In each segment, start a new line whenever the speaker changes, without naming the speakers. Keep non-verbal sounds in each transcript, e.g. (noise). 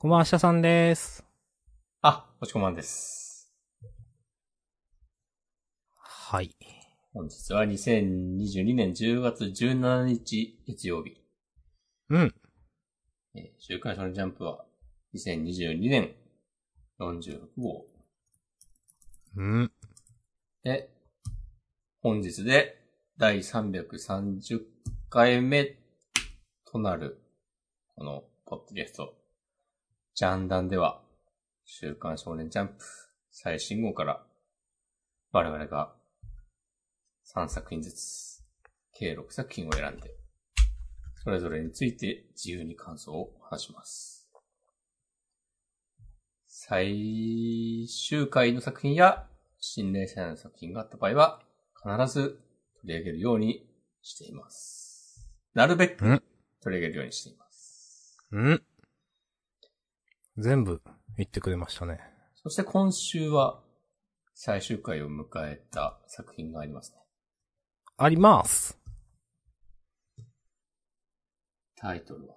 こんばんは、下さんです。
あ、おちこまんです。
はい。
本日は2022年10月17日月曜日。
うん。
えー週刊少年ジャンプは2022年46号。
うん。
で、本日で第330回目となる、このポッドキャスト、ジャンダンでは、週刊少年ジャンプ最新号から、我々が3作品ずつ、計6作品を選んで、それぞれについて自由に感想を話します。最終回の作品や新連載の作品があった場合は、必ず取り上げるようにしています。なるべく
うん
取り上げるようにしています。
うん。全部言ってくれましたね。
そして今週は最終回を迎えた作品がありますね。
あります。
タイトルは。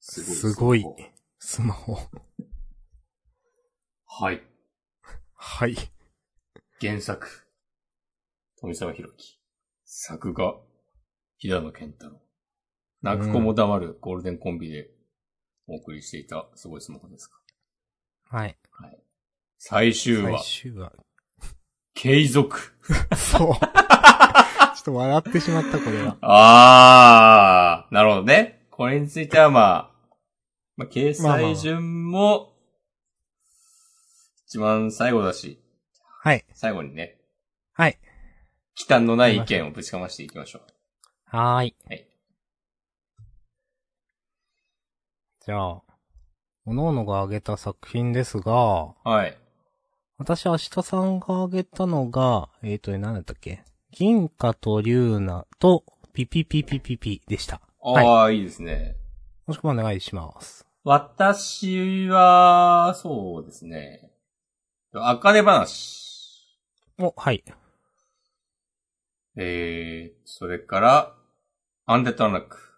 す
すごい
スマホ。はい。
はい。
原作。富澤弘樹。作画。平野健太郎。泣く子も黙るゴールデンコンビでお送りしていたすごいスマホですか？
はい。
はい。最終
最
話。
終話。
継続。
そう。(laughs) ちょっと笑ってしまった、これは。
あー、なるほどね。これについてはまあ、まあ、掲載順も、一番最後だし、
はい。
最後にね、
はい。
忌憚のない意見をぶちかましていきましょう。
はーい。
はい。
じゃあ、各々が挙げた作品ですが、
はい。
私、明日さんが挙げたのが、えっ、ー、とね、何だったっけ？銀貨と龍ナと、ピピピピピピでした。
ああ、い、いですね。
もしくはお願いします。
私は、そうですね。あかね話。
お、はい。
えー、それから、アンデッドアンラック。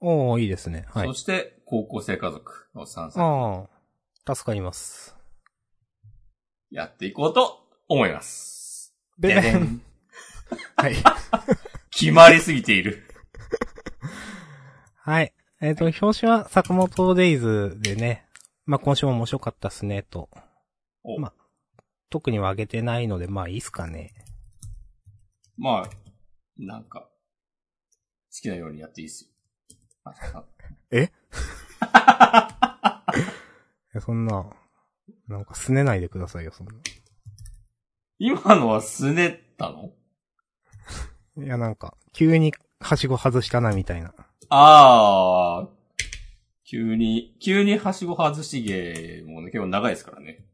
おー、いいですね。はい
そ。して、高校生家族の3作
ああ、助かります。
やっていこうと思います。
で
ででん (laughs)
はい。(laughs)
決まりすぎている。
はい。えっ、と、表紙は坂本デイズでね、まあ、今週も面白かったっすね、と。
お
ま特には挙げてないので、まあいいっすかね。
まあ、なんか、好きなようにやっていいっすよ。あ
え (laughs) そんな、なんか拗ねないでくださいよ、そんな。
今のはすねったの？(laughs)
いや、なんか、急にはしご外したな、みたいな。
あー、急に、急にはしご外し芸もね、結構長いですからね。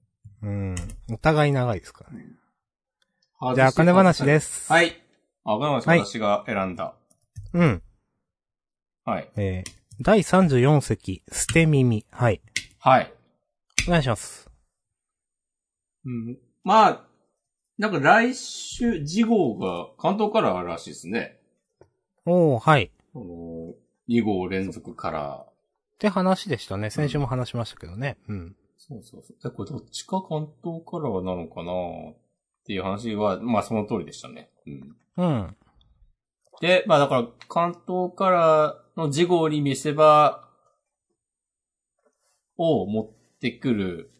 うん。お互い長いですからね。
じ
じゃあ、金話です。
はい。あ、金話
はい
私が選んだ。
うん。
はい。
えー、第34席、捨て耳。はい。
はい。
お願いします。
うん。まあ、なんか来週、次号が関東カラーらしいですね。
おー、はい。
あの、2号連続カラー。
って話でしたね。先週も話しましたけどね。うん。
そうそうそう。で、これどっちか関東カラーなのかなっていう話は、まあその通りでしたね。うん。
うん。
で、まあだから、関東カラーの次号に見せ場を持ってくる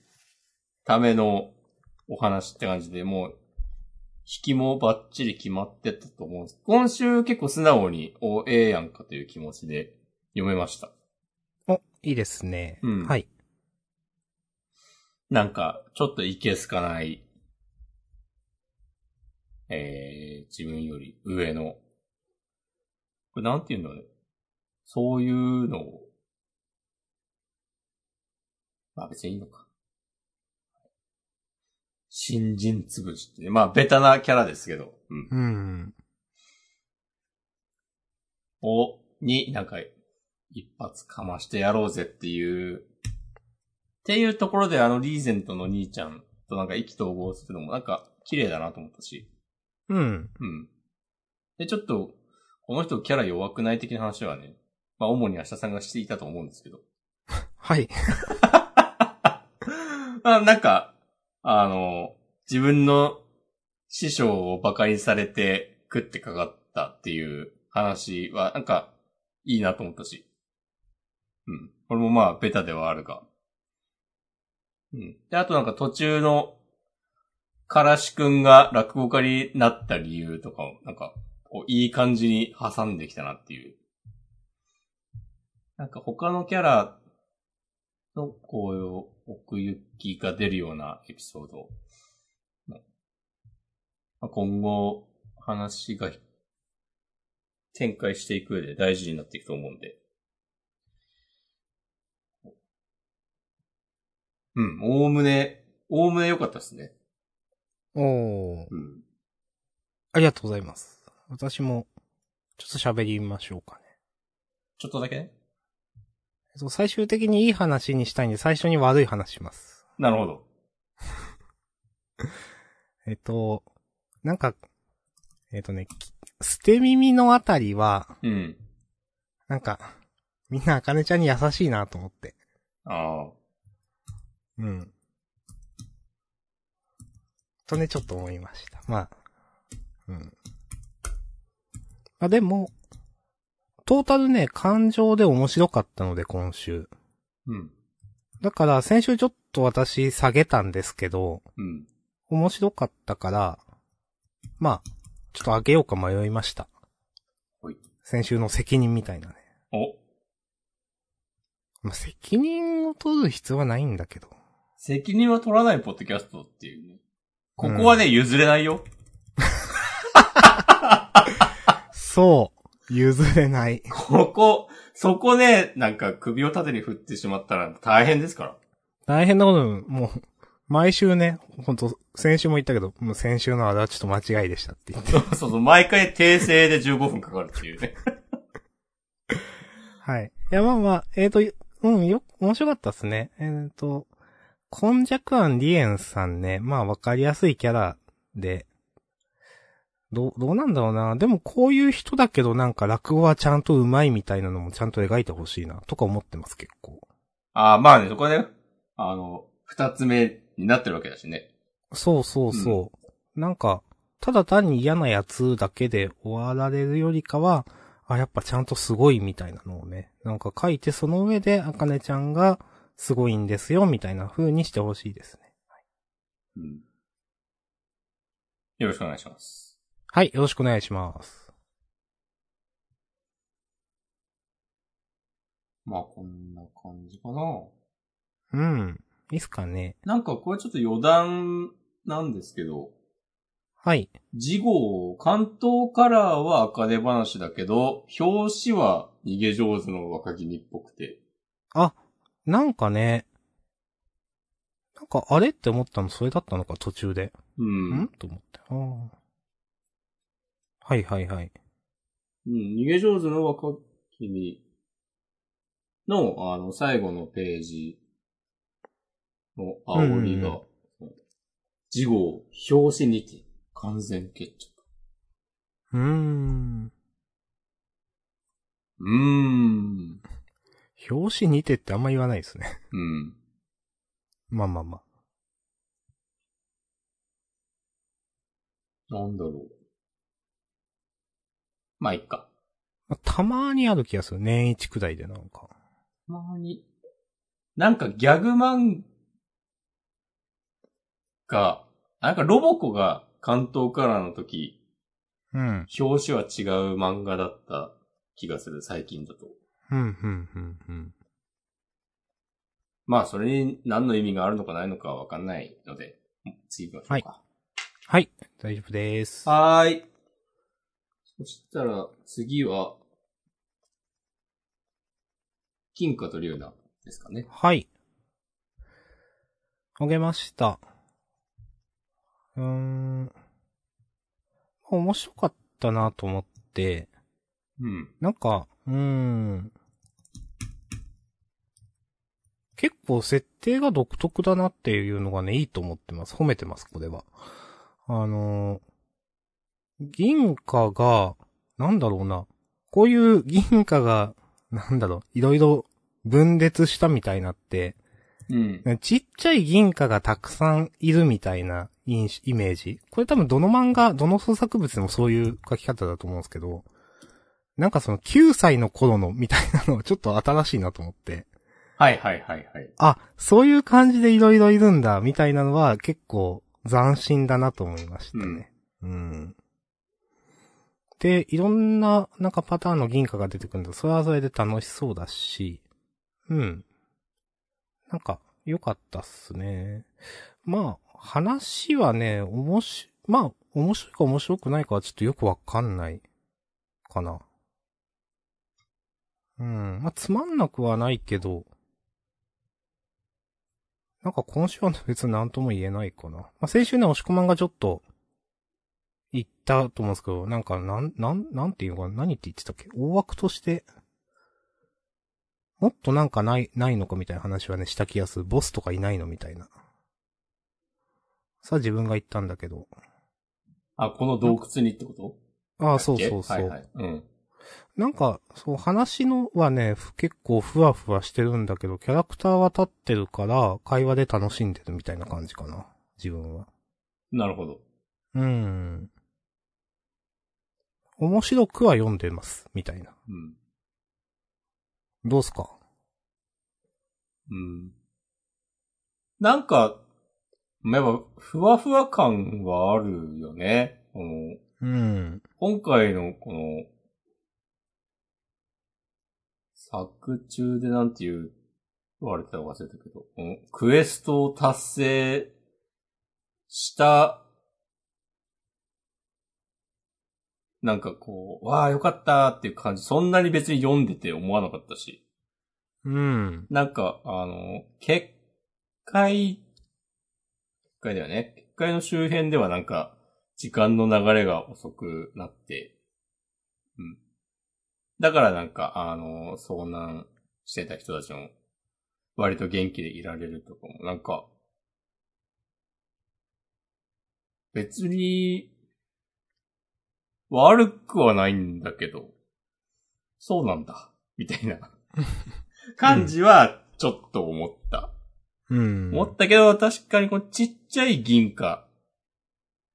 ためのお話って感じで、もう、引きもバッチリ決まってたと思うんです。今週結構素直に、お、ええやんかという気持ちで読めました。
お、いいですね。
うん
はい。
なんか、ちょっといけすかない、えー、自分より上の、これなんて言うんだろうね。そういうのを、まあ別にいいのか。新人つぶしってね。まあベタなキャラですけど、うん。
うん。
を、に、なんか、一発かましてやろうぜっていう、っていうところであのリーゼントの兄ちゃんとなんか意気投合するのもなんか綺麗だなと思ったし。
うん。
うん。で、ちょっと、この人キャラ弱くない的な話はね、まあ主に明日さんがしていたと思うんですけど。
はい。(laughs)
あなんか、あの、自分の師匠を馬鹿にされて食ってかかったっていう話は、なんか、いいなと思ったし。うん。これもまあ、ベタではあるが。うん。で、あとなんか途中の、からしくんが落語家になった理由とかを、なんか、こういい感じに挟んできたなっていう。なんか他のキャラの、こういう奥行きが出るようなエピソード。まあ今後、話が展開していく上で大事になっていくと思うんで。うん、おおむね、おおむね良かったですね。
おー。
うん。
ありがとうございます。私も、ちょっと喋りましょうかね。
ちょっとだけ？
最終的にいい話にしたいんで、最初に悪い話します。
なるほど。(laughs)
えっと、なんか、えっとね、き捨て耳のあたりは、
うん。
なんか、みんなあかねちゃんに優しいなと思って。
ああ。
うん。とね、ちょっと思いました。まあ、うん。あ、でも、トータルね、感情で面白かったので、今週。
うん。
だから、先週ちょっと私下げたんですけど、
うん。
面白かったから、まあ、ちょっと上げようか迷いました。
ほい。
先週の責任みたいなね。
お、
まあ、責任を取る必要はないんだけど。
責任は取らないポッドキャストっていうね。ここはね、譲れないよ。(laughs)
そう。譲れない。
ここ、そこね、なんか首を縦に振ってしまったら大変ですから。
大変なこと、もう、毎週ね、ほんと、先週も言ったけど、もう先週のあれはちょっと間違いでしたって言って。(laughs)
そうそうそう、毎回訂正で15分かかるっていうね。(laughs)
はい。いや、まあまあ、えっ、と、うん、よ、面白かったっすね。えっ、と、コンジャクアン・リエンさんね、まあわかりやすいキャラで、どう、どうなんだろうな。でもこういう人だけどなんか落語はちゃんと上手いみたいなのもちゃんと描いてほしいな、とか思ってます結構。
ああ、まあね、そこはね、あの、二つ目になってるわけだしね。
そうそうそう。なんか、ただ単に嫌なやつだけで終わられるよりかは、あ、やっぱちゃんとすごいみたいなのをね、なんか書いてその上で、あかねちゃんがすごいんですよ、みたいな風にしてほしいですね。
うん。よろしくお願いします。
はい、よろしくお願いします。
まあ、こんな感じかな。
うん。いいっすかね。
なんか、これちょっと余談なんですけど、
はい。
次号、関東カラーは赤手話だけど、表紙は逃げ上手の若君っぽくて。
あ、なんかね、なんかあれって思ったのそれだったのか、途中で。
うん。
ん？と思って。あーはいはいはい。
うん、逃げ上手の若君の、あの、最後のページの煽りが、次号、表紙にて完全決着。
うーん。
うーん。
表紙にてってあんま言わないですね。
うん。
まあまあまあ。
なんだろう。まあ、いっか。
まあたまにある気がする。年一くらいでなんか。
たまに。なんかギャグ漫画、なんかロボコが関東カラーの時、
うん。
表紙は違う漫画だった気がする、最近だと。
うん、うん、うん、うん。
まあ、それに何の意味があるのかないのかはわかんないので、次行きましょうか。
はい。大丈夫です。
はーい。そしたら、次は、金貨と龍ナですかね。
はい。あげました。うーん。面白かったなと思って、
うん。
なんか、うーん。結構設定が独特だなっていうのがね、いいと思ってます。褒めてます、これは。あのー銀貨が、なんだろうな。こういう銀貨が、なんだろう、いろいろ分裂したみたいになって、
うん。
ちっちゃい銀貨がたくさんいるみたいなイイメージ。これ多分どの漫画、どの創作物でもそういう書き方だと思うんですけど、なんかその9歳の頃のみたいなのはちょっと新しいなと思って、
はいはいはいはい。
あ、そういう感じでいろいろいるんだ、みたいなのは結構斬新だなと思いましたね。うん。で、いろんな、なんかパターンの銀貨が出てくるんだそれはそれで楽しそうだし、うん。なんか、良かったっすね。まあ、話はね、おもし、まあ、面白いか面白くないかはちょっとよくわかんない、かな。うん。まあ、つまんなくはないけど、なんか今週は別に何とも言えないかな。まあ、先週ね、押し込まんがちょっと、言ったと思うんですけど、なんか、なん、なん、なんていうのかな？何って言ってたっけ？大枠として、もっとなんかない、ないのかみたいな話はね、した気がする。ボスとかいないのみたいな。さあ自分が言ったんだけど。
あ、この洞窟にってこと？
ああ、そうそうそう。
はいはい。うん。
なんか、そう、話のはね、ふ結構ふわふわしてるんだけど、キャラクターは立ってるから、会話で楽しんでるみたいな感じかな。自分は。
なるほど。
うん。面白くは読んでます、みたいな。
うん。
どうすか？
うん。なんか、やっぱ、ふわふわ感はあるよね。この、
うん。
今回のこの、作中でなんて言う、言われてたか忘れたけど、クエストを達成した、なんかこう、わあよかったっていう感じ、そんなに別に読んでて思わなかったし。
うん。
なんか、あの、結界、結界だよね。結界の周辺ではなんか、時間の流れが遅くなって、うん。だからなんか、あの、遭難してた人たちも、割と元気でいられるとかも、なんか、別に、悪くはないんだけど、そうなんだ、みたいな (laughs) 感じは、ちょっと思った。
うん。
思ったけど、確かにこのちっちゃい銀貨、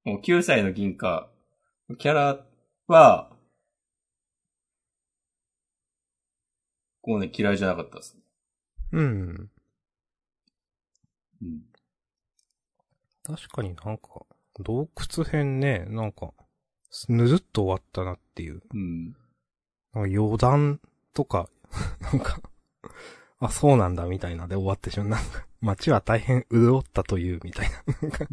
もう9歳の銀貨、キャラは、こうね、嫌いじゃなかったですね。
うん。
うん。
確かになんか、洞窟編ね、なんか、ぬるっと終わったなっていう。
うん。
余談とか、(laughs) なんか、あ、そうなんだみたいなで終わってしまう。なんか、街は大変潤ったというみたいな。なんか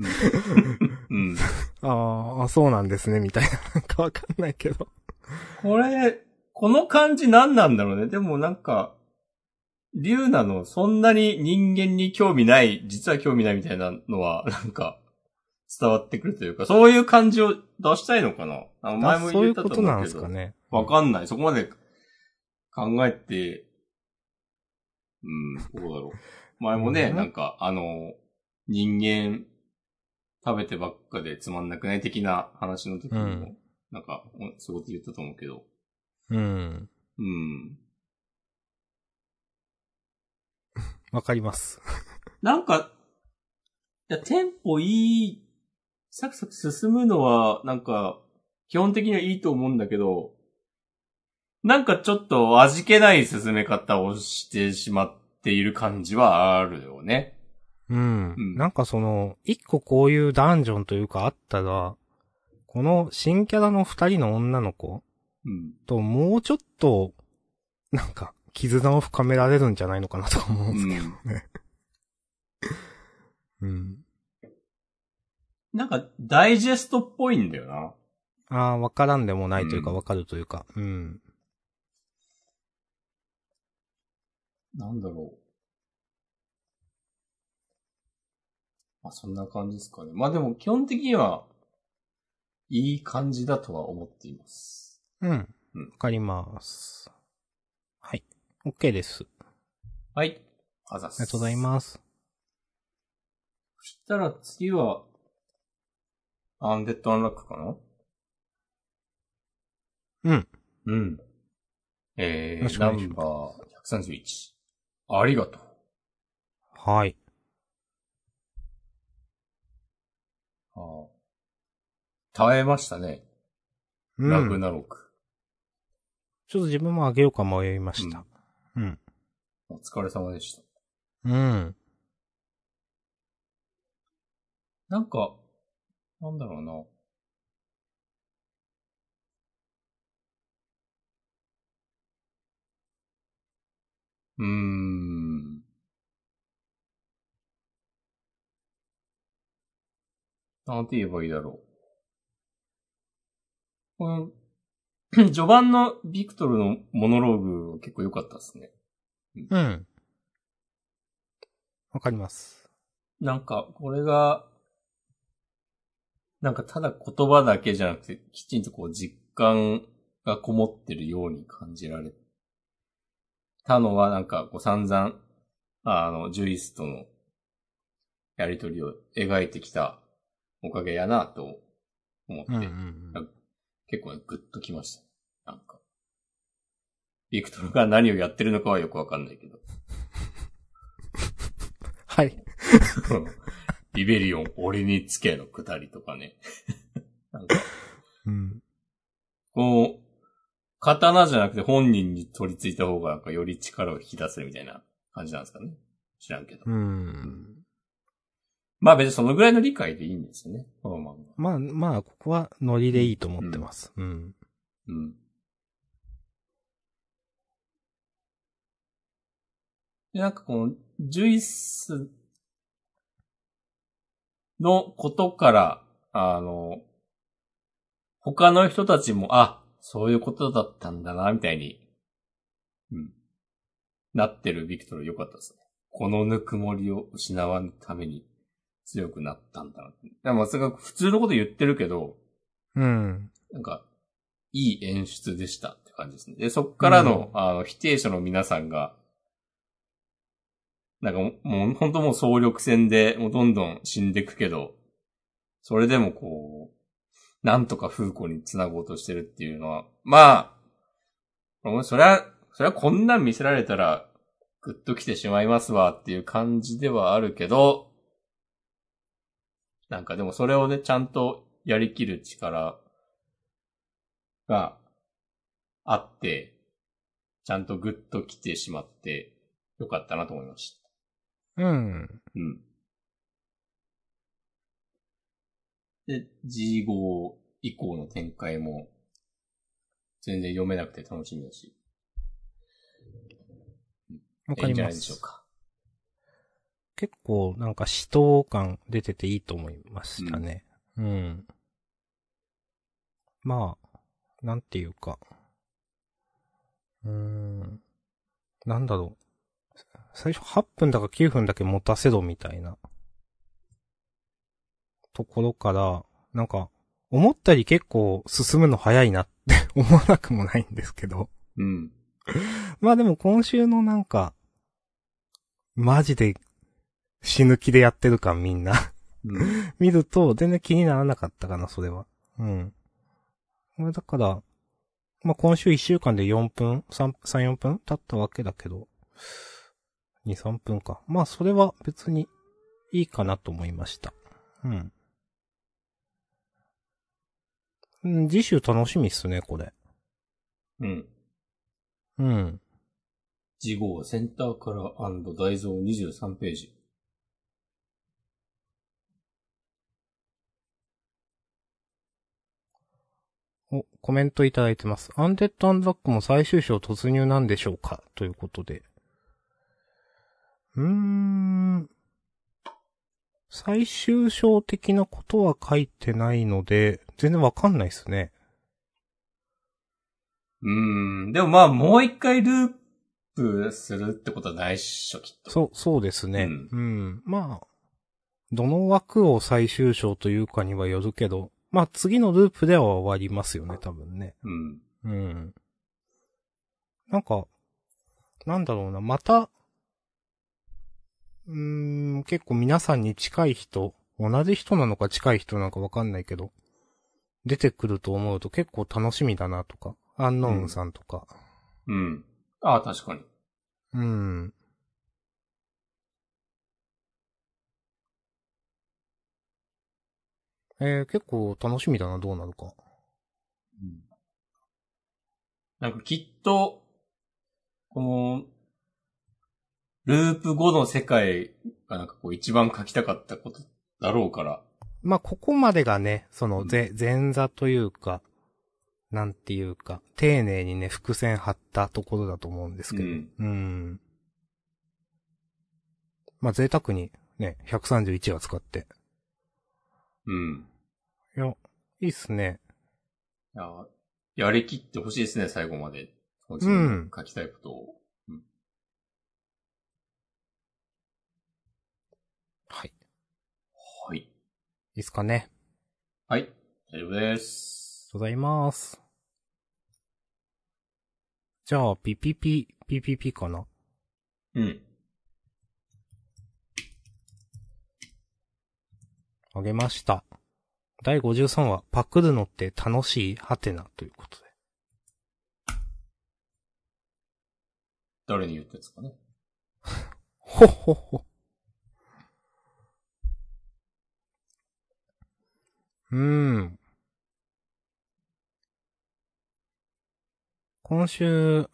うん。(laughs)
あーあ、そうなんですねみたいな。なんかわかんないけど。
これ、この感じ何なんだろうね。でもなんか、リュウナのそんなに人間に興味ない、実は興味ないみたいなのは、なんか、伝わってくるというか、そういう感じを出したいのかな？あの前も
そうい
言ったと
うことなん
思うけど。
ですかね。
わかんない。そこまで考えて、うん、どうだろう。前もね、
うん
なんか、あの、人間食べてばっかでつまんなくない的な話の時にも、
うん
なんか、おそういうこと言ったと思うけど、
うん。
うん。(laughs)
わかります。
なんか、いや、テンポいい、サクサク進むのは、なんか、基本的にはいいと思うんだけど、なんかちょっと味気ない進め方をしてしまっている感じはあるよね。
うん。
うん
なんかその、一個こういうダンジョンというかあったら、この新キャラの二人の女の子
うん。
ともうちょっと、なんか、絆を深められるんじゃないのかなとか思うんですけど。うん。(laughs)
なんか、ダイジェストっぽいんだよな。
ああ、わからんでもないというか、
うん
わかるというか。うん。
なんだろう。まあ、そんな感じですかね。まあでも、基本的には、いい感じだとは思っています。
うん。
うん
わかります。はい。OK です。
はい。あざっす。
ありがとうございます。
そしたら次は、アンデッドアンラックかな？
うん。
うん。えー、ナンバー131。ありがとう。
はい。
ああ耐えましたね。
うん。
ラグナロク。
ちょっと自分もあげようか迷いました。うん。
お疲れ様でした。
うん。
なんか、なんだろうな。うーん。なんて言えばいいだろう。この、序盤のビクトルのモノローグ結構良かったですね。
うん。わかります。
なんか、これが、なんかただ言葉だけじゃなくて、きちんとこう実感がこもってるように感じられたのは、なんかこう散々、あの、ジュイスとのやりとりを描いてきたおかげやなと思って、
うんうんうん。
結構ねグッときました。なんか。ビクトルが何をやってるのかはよくわかんないけど。(laughs)
はい。
リベリオン、俺につけのくだりとかね。(laughs) なんか、
うん。
こう、刀じゃなくて本人に取り付いた方がなんかより力を引き出せるみたいな感じなんですかね。知らんけど。
うん。
まあ別にそのぐらいの理解でいいんですよね。この漫画。
まあ、まあ、ここはノリでいいと思ってます。うん。
うん。で、なんかこの、ジュイスのことから、あの、他の人たちも、あ、そういうことだったんだな、みたいに、うん。なってるビクトル良かったですね。このぬくもりを失わぬために強くなったんだなって。でもそれが普通のこと言ってるけど、
うん。
なんか、いい演出でしたって感じですね。で、そっからの、あの、否定者の皆さんが、なんかもう、本当もう総力戦で、もうどんどん死んでくけど、それでもこう、なんとか風子に繋ごうとしてるっていうのは、まあ、そりゃ、そりゃこんなん見せられたら、ぐっと来てしまいますわっていう感じではあるけど、なんかでもそれをね、ちゃんとやりきる力があって、ちゃんとグッと来てしまってよかったなと思いました。
うん。
うん。で、G 号以降の展開も全然読めなくて楽しみだし。
わかりま
いいんじゃないでしょう
す。
か。
結構、なんか、死闘感出てていいと思いましたね。うん。まあ、なんていうか。うーん。なんだろう。最初8分だか9分だけ持たせろみたいな。ところから、なんか、思ったより結構進むの早いなって (laughs) 思わなくもないんですけど。
うん。
まあでも今週のなんか、マジで死ぬ気でやってる感みんな
うん。(laughs)
見ると全然気にならなかったかな、それは。うん。まあだから、まあ今週1週間で4分 ?3、3、4分経ったわけだけど、2、3分か。まあそれは別にいいかなと思いました。うん。うん、次週楽しみっすね、これ。
うん。
うん。
次号センターカラー大蔵23ページ。
お、コメントいただいてます。アンデッド・アンド・ラックも最終章突入なんでしょうか？ということで。うーん。最終章的なことは書いてないので、全然わかんないですね。
うーん。でもまあもう一回ループするってことはないっしょ、きっと。
そう、そうですね。
う
うんん。まあ、どの枠を最終章というかにはよるけど、まあ次のループでは終わりますよね、多分ね。
うん。
うん。なんか、なんだろうな、また、うん、結構皆さんに近い人、同じ人なのか近い人なのかわかんないけど、出てくると思うと結構楽しみだなとか、アンノーンさんとか。
うん。うん、ああ、確かに。
うん。えー、結構楽しみだな、どうなるか。
うん。なんかきっと、この、ループ後の世界がなんかこう一番書きたかったことだろうから。
まあ、ここまでがね、その、
うん
ぜ、前座というか、なんていうか、丁寧にね、伏線張ったところだと思うんですけど。
うん
うん。まあ、贅沢に、ね、131話使って。
うん。
いや、いいっすね。
いや、やりきってほしいですね、最後まで。自
うん
書きたいことを。
はい。い
はい。
いっすかね。
はい。大丈夫です。
ございます。じゃあ、ピピピ、ピピピかな？
うん。
あげました。第53話、パクるのって楽しい？はてな？ということで。
誰に言ったやつかね？(laughs)
ほっほっほ。うん。今週、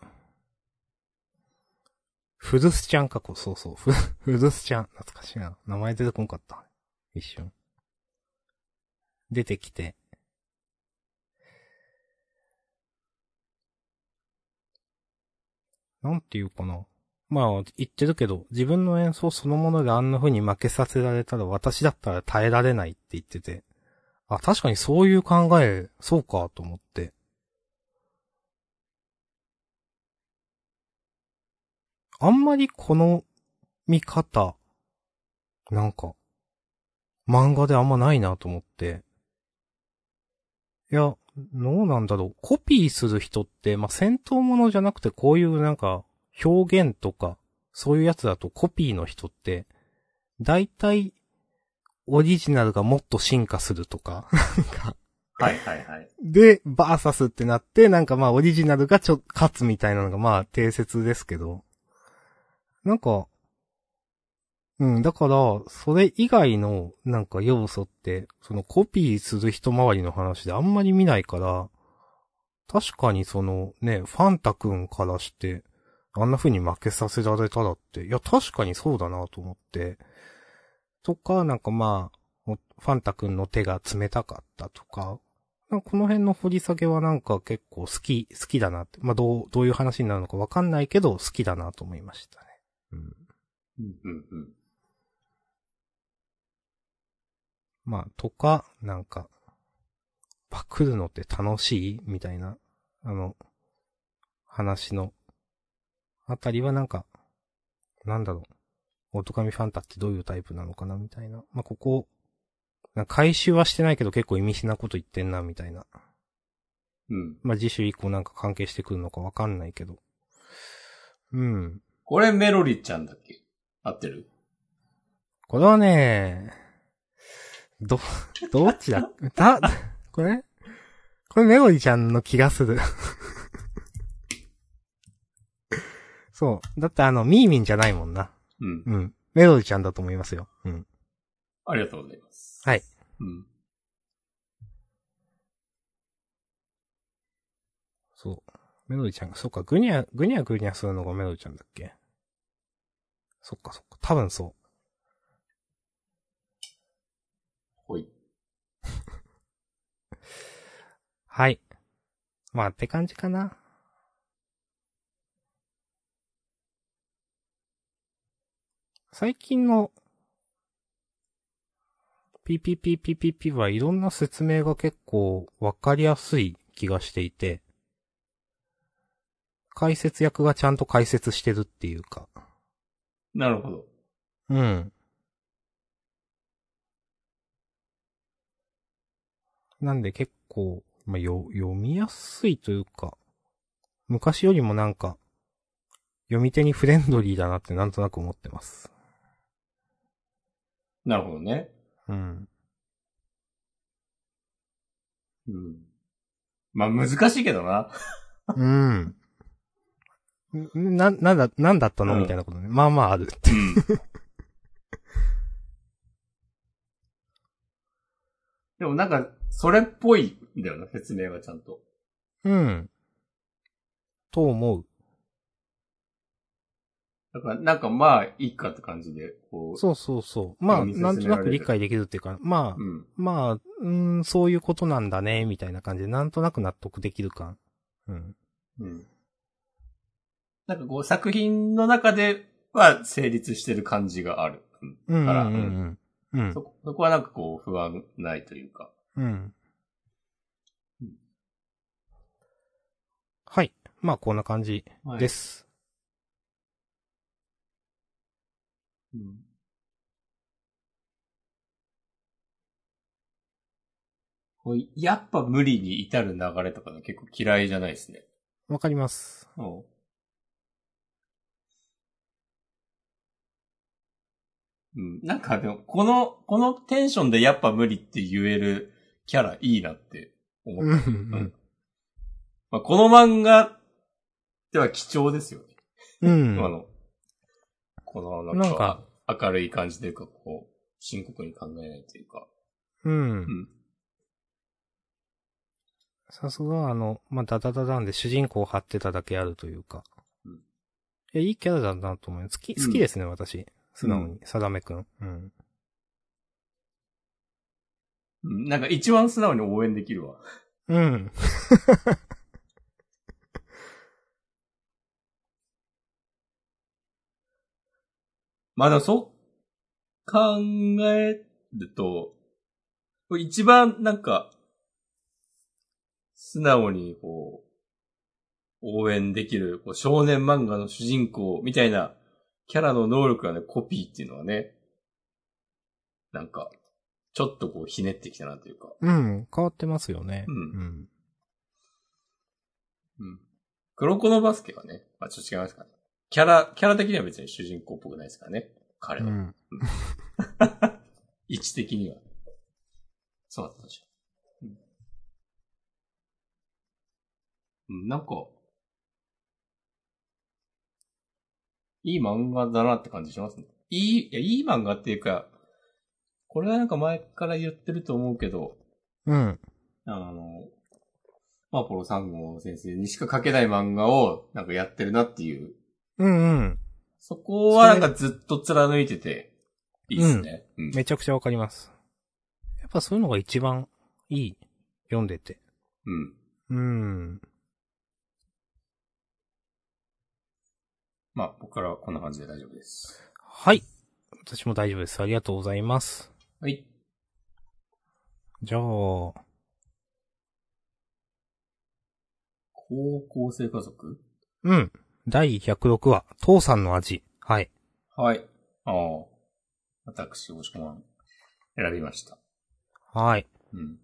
フルスちゃんかこ、そうそう、フフルスちゃん。懐かしいな。名前出てこんかった。一瞬。出てきて。なんていうかな。まあ、言ってるけど、自分の演奏そのものであんな風に負けさせられたら私だったら耐えられないって言ってて。あ、確かにそういう考え、そうかと思って。あんまりこの見方、なんか、漫画であんまないなと思って。いや、どうなんだろう。コピーする人って、まあ、戦闘ものじゃなくてこういうなんか、表現とか、そういうやつだとコピーの人って、大体、オリジナルがもっと進化するとか、なんか、
はいはいはい。
で、バーサスってなって、なんかまあオリジナルがちょ、勝つみたいなのがまあ定説ですけど、なんか、うん、だから、それ以外のなんか要素って、そのコピーする人周りの話であんまり見ないから、確かにそのね、ファンタ君からして、あんな風に負けさせられたらって、いや確かにそうだなと思って、とか、なんかまあ、おファンタ君の手が冷たかったとか、かこの辺の掘り下げはなんか結構好き、好きだなって。まあ、どう、どういう話になるのかわかんないけど、好きだなと思いましたね。うん。
うんうんうん。
まあ、とか、なんか、パクるのって楽しい？みたいな、あの、話の、あたりはなんか、なんだろう。オトカミファンタってどういうタイプなのかなみたいな。まあ、ここ、回収はしてないけど結構意味深なこと言ってんな、みたいな。
うん。
まあ、次週以降なんか関係してくるのかわかんないけど。うん。
これメロリちゃんだっけ？合ってる？
これはね、ど、どっちだ？(laughs) だ、これ？これメロディちゃんの気がする。そう。だってあの、ミーミンじゃないもんな。
うん。
うん。メロディちゃんだと思いますよ。うん。
ありがとうございます。
はい。
うん。
そう。メロディちゃんが、そっか、ぐにゃ、ぐにゃぐにゃするのがメロディちゃんだっけ？そっかそっか。多分そう。
ほい。(laughs)
はい。まあ、って感じかな。最近の PPPPPP はいろんな説明が結構わかりやすい気がしていて、解説役がちゃんと解説してるっていうか。
なるほど。
うん。なんで結構、まあ、よ、読みやすいというか、昔よりもなんか、読み手にフレンドリーだなってなんとなく思ってます。
なるほどね。
うん。
うん。まあ難しいけどな。
うん。んな、なんだ、なんだったの？
うん
みたいなことね。まあまああるって。
うん。でもなんか、それっぽいんだよな、説明がちゃんと。
うん。と思う。
だから、なんかまあ、いいかって感じで、こう。
そうそうそう。まあ、なんとなく理解できるっていうか、まあ、
うん。
まあ、うーん、そういうことなんだね、みたいな感じで、なんとなく納得できる感。うん。
うん。なんかこう、作品の中では成立してる感じがある。うん。から
うんうん。うん
そ。こ、そこはなんかこう、不安ないというか。
うん
うん。
はい。まあ、こんな感じです。
うん。やっぱ無理に至る流れとかが結構嫌いじゃないですね。
わかります。
うん。うん。なんかでも、この、このテンションでやっぱ無理って言えるキャラいいなって思った。
ん、
まあ、この漫画では貴重ですよね。
うん。(laughs)
あの、このなんか
なんか
明るい感じというか、こう、深刻に考えないというか。
うん
う。ん。
さすがあの、まあ、ダダダダンで主人公を張ってただけあるというか。
うん
いや、いいキャラだなと思うよ。好き、好きですね、私。素直に。さだめくん。うん。
うんなんか一番素直に応援できるわ。
うん。
まあでもそう考えると、一番なんか、素直にこう、応援できるこう少年漫画の主人公みたいなキャラの能力がね、コピーっていうのはね、なんか、ちょっとこうひねってきたなというか。
うん。変わってますよね。
うん
うん。
うん。黒子のバスケはね、まあちょっと違いますかね。キャラ、キャラ的には別に主人公っぽくないですからね。彼は。
うん。(laughs)
位置的には。そうだったでしょ。うん。うん、なんか、いい漫画だなって感じしますね。いい、いや、いい漫画っていうか、これはなんか前から言ってると思うけど、
うん。
あの、まあ、ポロ3号先生にしか書けない漫画をなんかやってるなっていう。
うんうん。
そこはなんかずっと貫いてて、いいっすね。うん。
めちゃくちゃわかります。やっぱそういうのが一番いい。読んでて。
うん。
うん。
まあ、僕からはこんな感じで大丈夫です。
はい。私も大丈夫です。ありがとうございます。
はい。
じゃあ、
高校生家族？
うん。第106話、父さんの味。はい。
はい。ああ。私、押し込まん、選びました。
はい。
うん。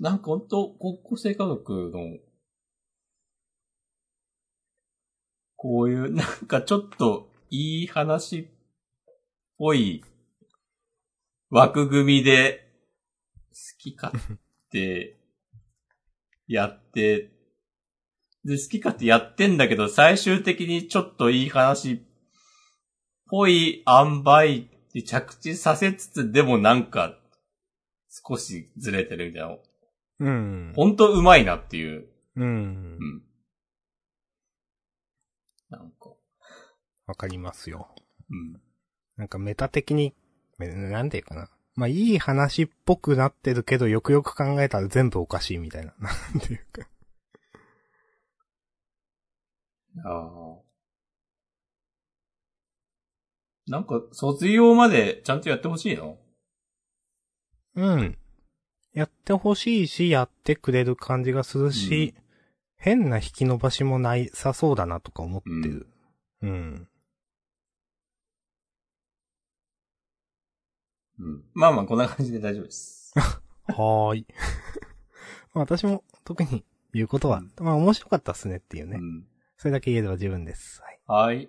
なんかほんと、高校生家族の、こういう、なんかちょっと、いい話っぽい枠組みで、好き勝手、やって、で、好き勝手やってんだけど、最終的にちょっといい話っぽい塩梅に着地させつつ、でもなんか、少しずれてるみたいな。
うん。
ほんとうまいなっていう。
うん
う。ん。なんか、
わかりますよ。
うん。
なんかメタ的に、めなんていうかな。まあ、いい話っぽくなってるけど、よくよく考えたら全部おかしいみたいな。なんていうか。
ああ。なんか、卒業までちゃんとやってほしいの？
うん。やってほしいし、やってくれる感じがするし、変な引き伸ばしもないさそうだなとか思ってる。うん。
うん。まあまあ、こんな感じで大丈夫です。(laughs)
はーい。(laughs) まあ私も特に言うことは、まあ面白かったっすねっていうね。
うん。
それだけ言えれば十分です。はい。
はい。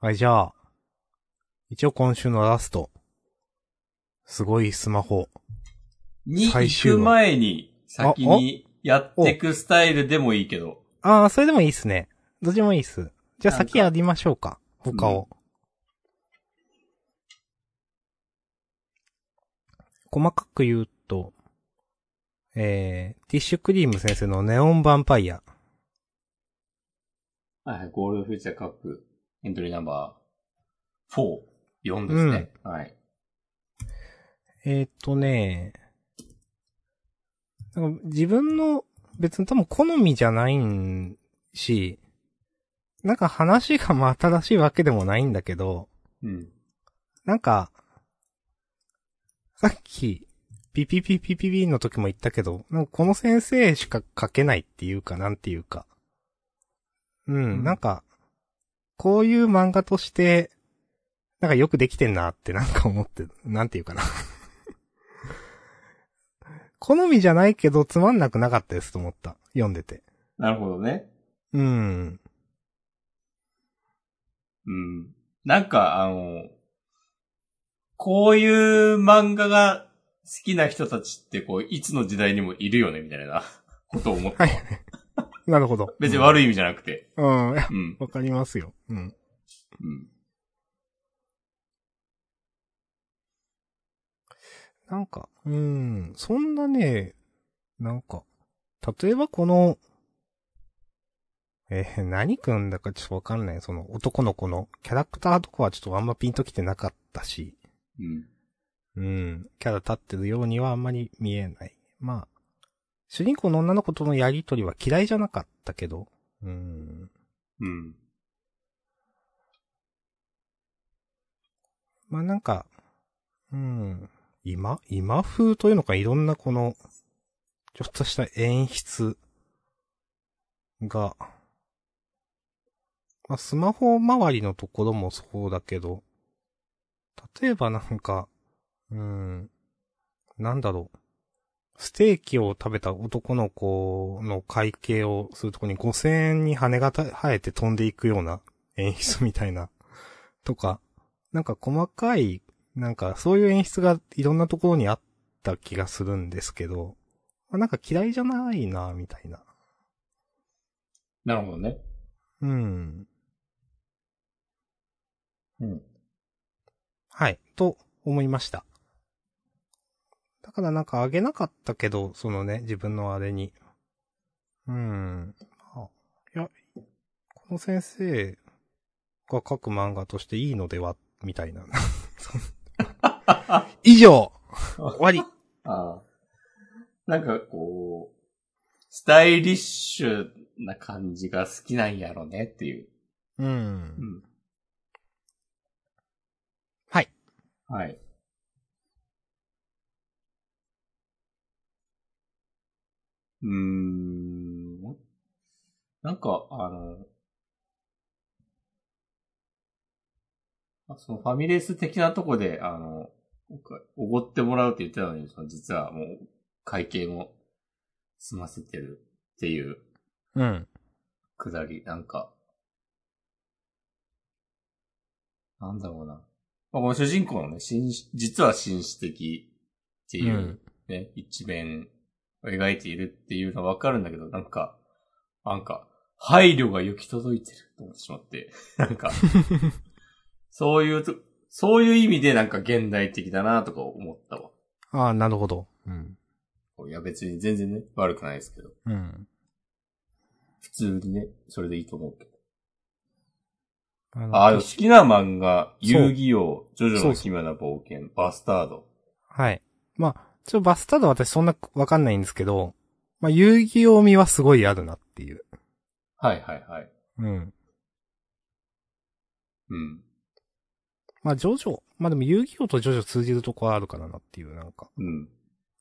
はい、じゃあ、一応今週のラスト。すごいスマホ。
に
最終話
行く前に、先にやってくスタイルでもいいけど。
ああ、それでもいいっすね。どっちもいいっす。じゃあ先やりましょうか。他を。細かく言うと、えー、ティッシュクリーム先生のネオンヴァンパイア。
はいはい、ゴールドフューチャーカップ、エントリーナンバー4、4ですね。はい。
えーっとね、なんか自分の別に多分好みじゃないんし、なんか話がまあ新しいわけでもないんだけど、
うん。
なんか、さっき、ピピピピピピの時も言ったけど、なんかこの先生しか書けないっていうか、なんていうか。うん、
うん
なんか、こういう漫画として、なんかよくできてんなってなんか思って、なんていうかな。(laughs) 好みじゃないけどつまんなくなかったですと思った。読んでて。
なるほどね。
うん。
うん。なんか、あの、こういう漫画が好きな人たちって、こう、いつの時代にもいるよね、みたいなことを思った。
はい。なるほど。
別に悪い意味じゃなくて。
うん。いや
うん。
わかりますよ。うん。
うん。
なんか、うーん、そんなね、なんか、例えばこの、えー何くんだかちょっとわかんない。その男の子のキャラクターとかはちょっとあんまピンときてなかったし、
うん。
うん、キャラ立ってるようにはあんまり見えない。まあ、主人公の女の子とのやりとりは嫌いじゃなかったけど、うん、
うん。
まあなんか、うん、今、今風というのかいろんなこの、ちょっとした演出が、まあスマホ周りのところもそうだけど、例えばなんか、うん、なんだろう。ステーキを食べた男の子の会計をするとこに5000円に羽がた生えて飛んでいくような演出みたいな、とか、なんか細かい、なんかそういう演出がいろんなところにあった気がするんですけど、まあなんか嫌いじゃないな、みたいな。
なるほどね。
うん。
うん。
はい、と思いました。だからなんかあげなかったけど、そのね、自分のあれに。うん。あいや、この先生が書く漫画としていいのでは、みたいな。(laughs) 以上終わり
ああ。なんかこう、スタイリッシュな感じが好きなんやろねっていう。
うん。
うん。
はい。
はい。うーん。なんか、あの、あそのファミレス的なとこで、あの、おごってもらうって言ってたのに、その実はもう会計も済ませてるっていう
うん。
くだり、なんか、なんだろうな。まあ、この主人公のね、紳士実は紳士的っていううんね、一面を描いているっていうのはわかるんだけど、なんか、なんか、配慮が行き届いてると思ってしまって、なんか、(laughs) そういうと、そういう意味でなんか現代的だなとか思ったわ。
ああ、なるほど。うん。
いや別に全然ね、悪くないですけど。
うん。
普通にね、それでいいと思うけど。
あの
あ好きな漫画、遊戯王、ジョジョの奇妙な冒険、バスタード。
はい。まあ、ちょ、バスタードは私そんなわかんないんですけど、まあ、遊戯王味はすごいあるなっていう。
はいはいはい。
うん。
うん。
まあ、ジョジョ。まあでも遊戯王とジョジョ通じるとこはあるからなっていう、なんか。
うん。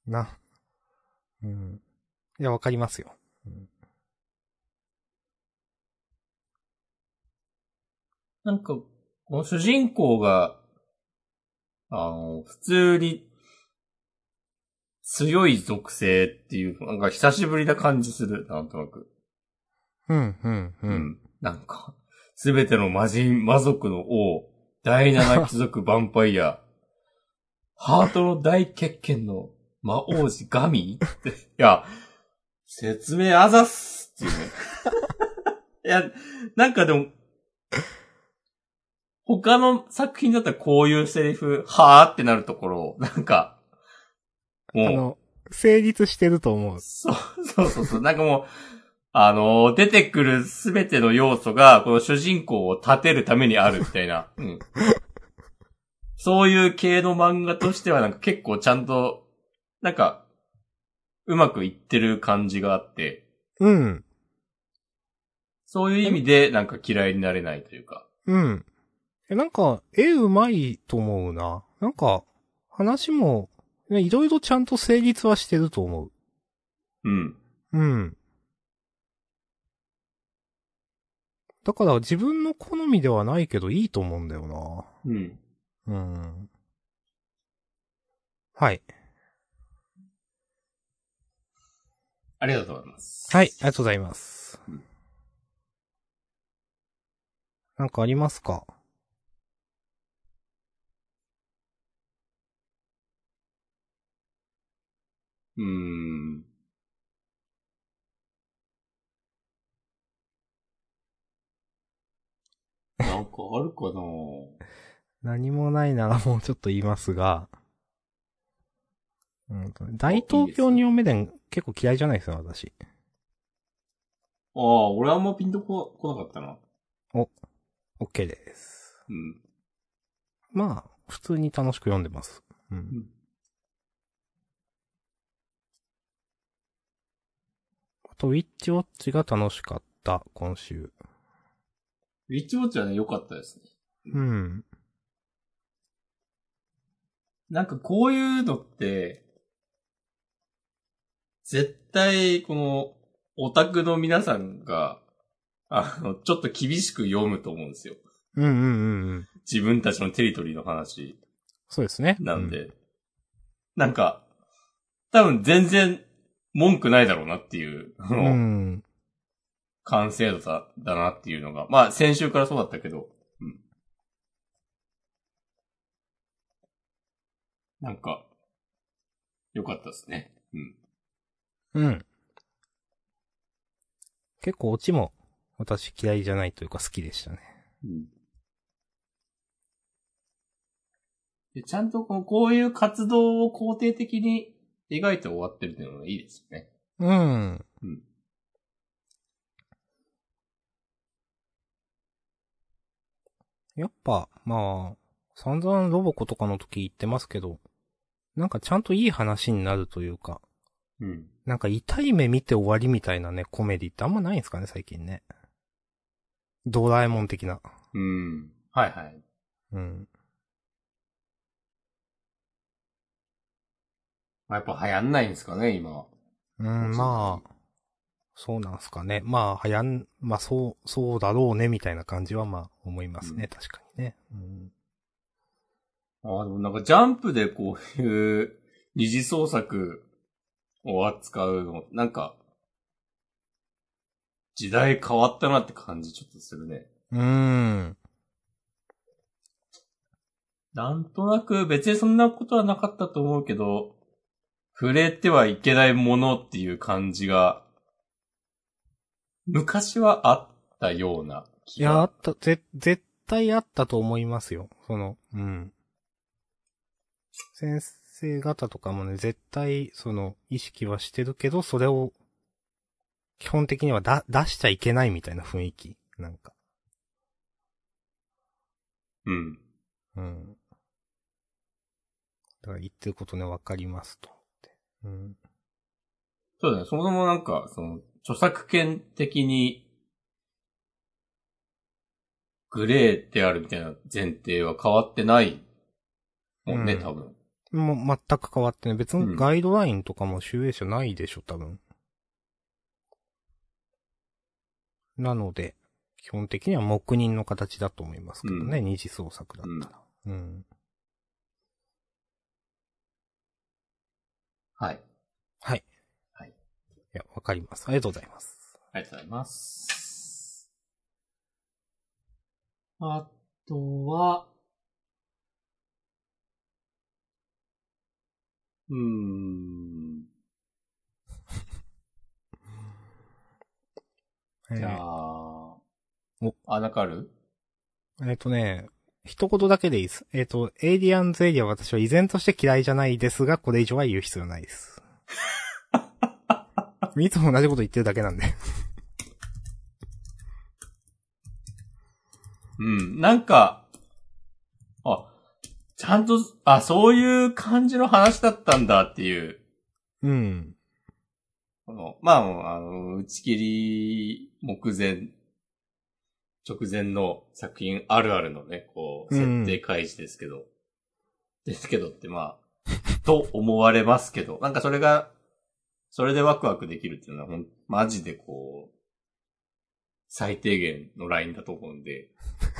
な。うん。いや、わかりますよ。うん、
なんか、この主人公が、あの、普通に強い属性っていう、なんか久しぶりな感じする、なんとなく。
うん、うん、う。。
うんなんか、すべての魔人、魔族の王、第七貴族ヴァンパイア、(laughs) ハートの大決剣の魔王子ガミって、いや、説明あざっすっていうね。(laughs) いや、なんかでも、他の作品だったらこういうセリフ、はーってなるところを、なんか、もう、
の、成立してると思う。
そう、そうそうそう。なんかもう、あのー出てくるすべての要素が、この主人公を立てるためにあるみたいな。(laughs) うん。そういう系の漫画としては、なんか結構ちゃんと、なんか、うまくいってる感じがあって、
うん。
そういう意味で、なんか嫌いになれないというか。
うん。え、なんか、絵うまいと思うな。なんか、話も、ねいろいろちゃんと成立はしてると思う。
うん。
うん。だから自分の好みではないけどいいと思うんだよ
うん。
な。うん。はい。
ありがとうございます。
はい、ありがとうございます
うん。
なんかありますか？
うーん。なんかあるかな
何もないならもうちょっと言いますが、うん大東京ニオメデン結構嫌いじゃないですよ、私。
ああ、俺あんまピンとこ来なかったな。
OK です。
うん。
まあ、普通に楽しく読んでます。うん。
ん
と、ウィッチウォッチが楽しかった、今週。
ウィッチウォッチはね、良かったですね。
うん。
なんかこういうのって、絶対、この、オタクの皆さんが、あの、ちょっと厳しく読むと思うんですよ。
うんうんうんうん。
自分たちのテリトリーの話
そうですね。
なんで。なんか、多分全然文句ないだろうなっていう、あ
う
の
ん。
完成度だだなっていうのが、まあ先週からそうだったけど、うん。なんか、良かったですね。うん。
うん。結構オチも、私嫌いじゃないというか好きでしたね。
うん。で、ちゃんとこういう活動を肯定的に描いて終わってるっていうのがいいですよね。
うん。
うん。
やっぱ、まあ、散々ロボコとかの時言ってますけど、なんかちゃんといい話になるというか、
うん。
なんか痛い目見て終わりみたいなね、コメディってあんまないんですかね、最近ね。ドラえもん的な。
うん。はいはい。
うん。
まあ、やっぱ流行んないんですかね、今は。
うん、まあ、そうなんすかね。まあ、はやん、まあ、そう、そうだろうね、みたいな感じは、まあ、思いますね、
うん
確かにね。うん。
ああ、でもなんかジャンプでこういう二次創作を扱うの、なんか、時代変わったなって感じちょっとするね。
うーん。
なんとなく別にそんなことはなかったと思うけど、触れてはいけないものっていう感じが、昔はあったようない気
や、あ
が。
った、ぜ、絶対あったと思いますよ。その、うん。先生方とかもね、絶対、その、意識はしてるけど、それを、基本的にはだ、出しちゃいけないみたいな雰囲気。なんか。
うん。
うん。だから言ってることね、わかりますと。うん。
そうだね。そもそもなんか、その、著作権的に、グレーであるみたいな前提は変わってないもんね、
うん
多分。
もう全く変わってね。別
うん
にガイドラインとかも集英社ないでしょ、多分。なので、基本的には黙認の形だと思いますけどね、
うん
二次創作だったら。うん。
はい。
はい。
はい。
いや、わかります。ありがとうございます。
ありがとうございます。あとは、うーん。(laughs) じゃあ、
お
あ、なんかある？
えっ、とね、一言だけでいいです。えっ、と、エイリアンズエリアは私は依然として嫌いじゃないですが、これ以上は言う必要ないです。(laughs) いつも同じこと言ってるだけなんで。
うん。なんか、あ、ちゃんと、あ、そういう感じの話だったんだっていう、
うん。
この、まああの、打ち切り目前、直前の作品あるあるのね、こう、
うん
設定開示ですけど。ですけどってまあ、(laughs) と思われますけど、なんかそれが、それでワクワクできるっていうのは、ほん、マジでこう、最低限のラインだと思うんで、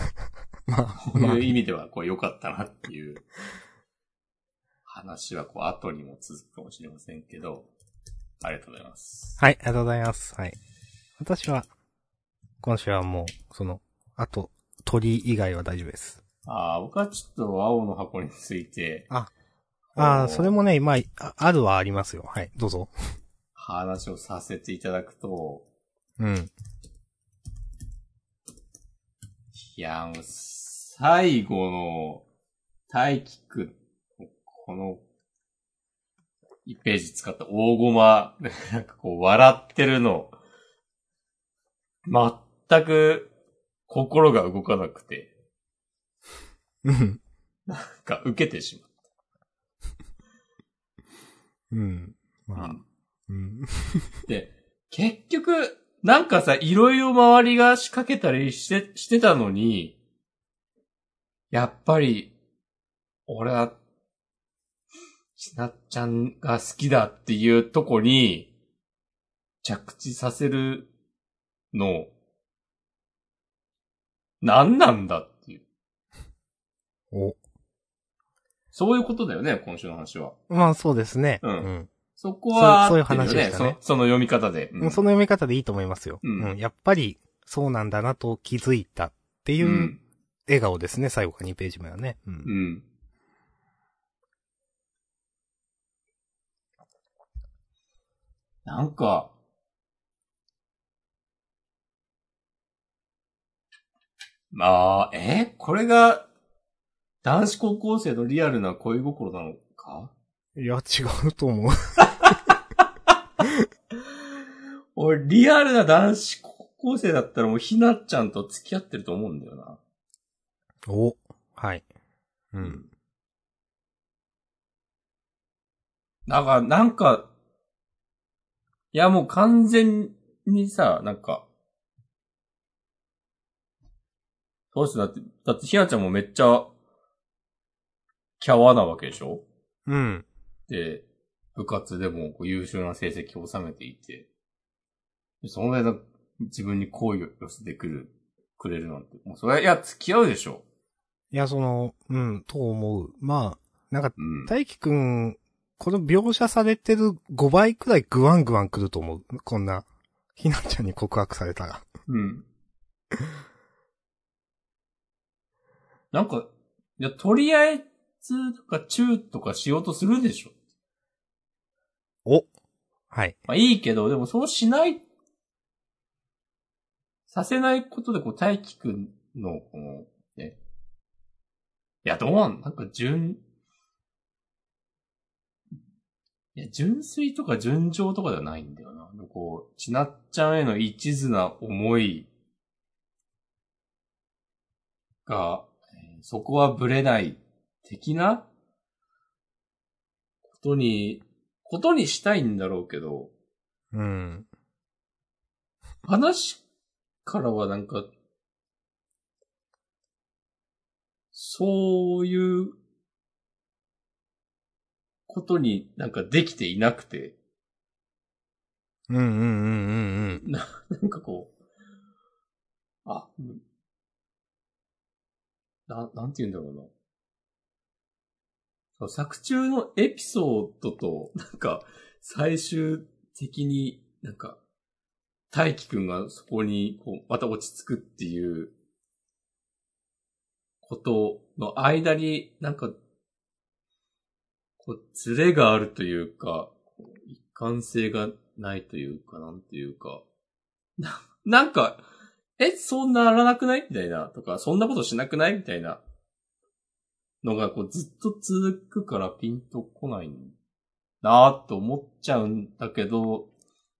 (laughs)
まあ、
こう
まあ
いう意味では、こう、良かったなっていう、話は、こう、後にも続くかもしれませんけど、ありがとうございます。
はい、ありがとうございます。はい。私は、今週はもう、その、あと、鳥以外は大丈夫です。
ああ、僕はちょっと青の箱について、
あああ、それもね、まあ、ああるはありますよ。はい、どうぞ。
話をさせていただくと、
うん。
いや、もう最後の、大輝くん、この、1ページ使った大駒、なんかこう、笑ってるの、全く心が動かなくて、
うん。
なんか受けてし
うん。
まう。
まあ、うん。
で、結局、なんかさ、いろいろ周りが仕掛けたりして、してたのに、やっぱり、俺は、しなっちゃんが好きだっていうとこに、着地させるの、何なんだっていう。
お。
そういうことだよね、今週の話は。
まあ、そうですね。
うん
うん。
そこは
そうそういう話でしたね
そその読み方で。うん
その読み方でいいと思いますよ。
うん
うん。やっぱり、そうなんだなと気づいたっていううん笑顔ですね、最後か2ページ目はね。うん。
うん。なんか、まあ、えこれが、男子高校生のリアルな恋心なのか？
いや、違うと思う。
俺、リアルな男子高校生だったらもうひなっちゃんと付き合ってると思うんだよな。
お。はい。うん。
なんか、なんか、いやもう完全にさ、なんか、そうですだって、だってひなちゃんもめっちゃ、キャワなわけでしょ？
うん。
で、部活でもこう優秀な成績を収めていて、でその間自分に好意を寄せてくる、くれるなんて、もうそれは、いや、付き合うでしょ。
いや、その、うん、と思う。まあ、なんか、
うん。
大輝くん、この描写されてる5倍くらいグワングワン来ると思う。こんな、ひなちゃんに告白されたら。
うん。なんか、いや、とりあえずとかチューとかしようとするでしょ。
おはい。
まあいいけど、でもそうしない、させないことで、こう、大輝くんの、この、ね。いや、どうなんなんか、純、いや、純粋とか純情とかではないんだよな。こう、ちなっちゃんへの一途な思いが、えーそこはぶれない的な？ことに、ことにしたいんだろうけど、
うん。
話からはなんか、そういうことになんかできていなくて、
うんうんうんうんうん。
なんかこう、あ、うんな、なんて言うんだろうな。そう作中のエピソードと、なんか、最終的になんか、大輝くんがそこに、こう、また落ち着くっていう、ことの間になんか、こう、ズレがあるというか、一貫性がないというか、なんていうか、な、なんか、え、そうならなくない？みたいな、とか、そんなことしなくない？みたいなのがこうずっと続くからピンとこないなーって思っちゃうんだけど、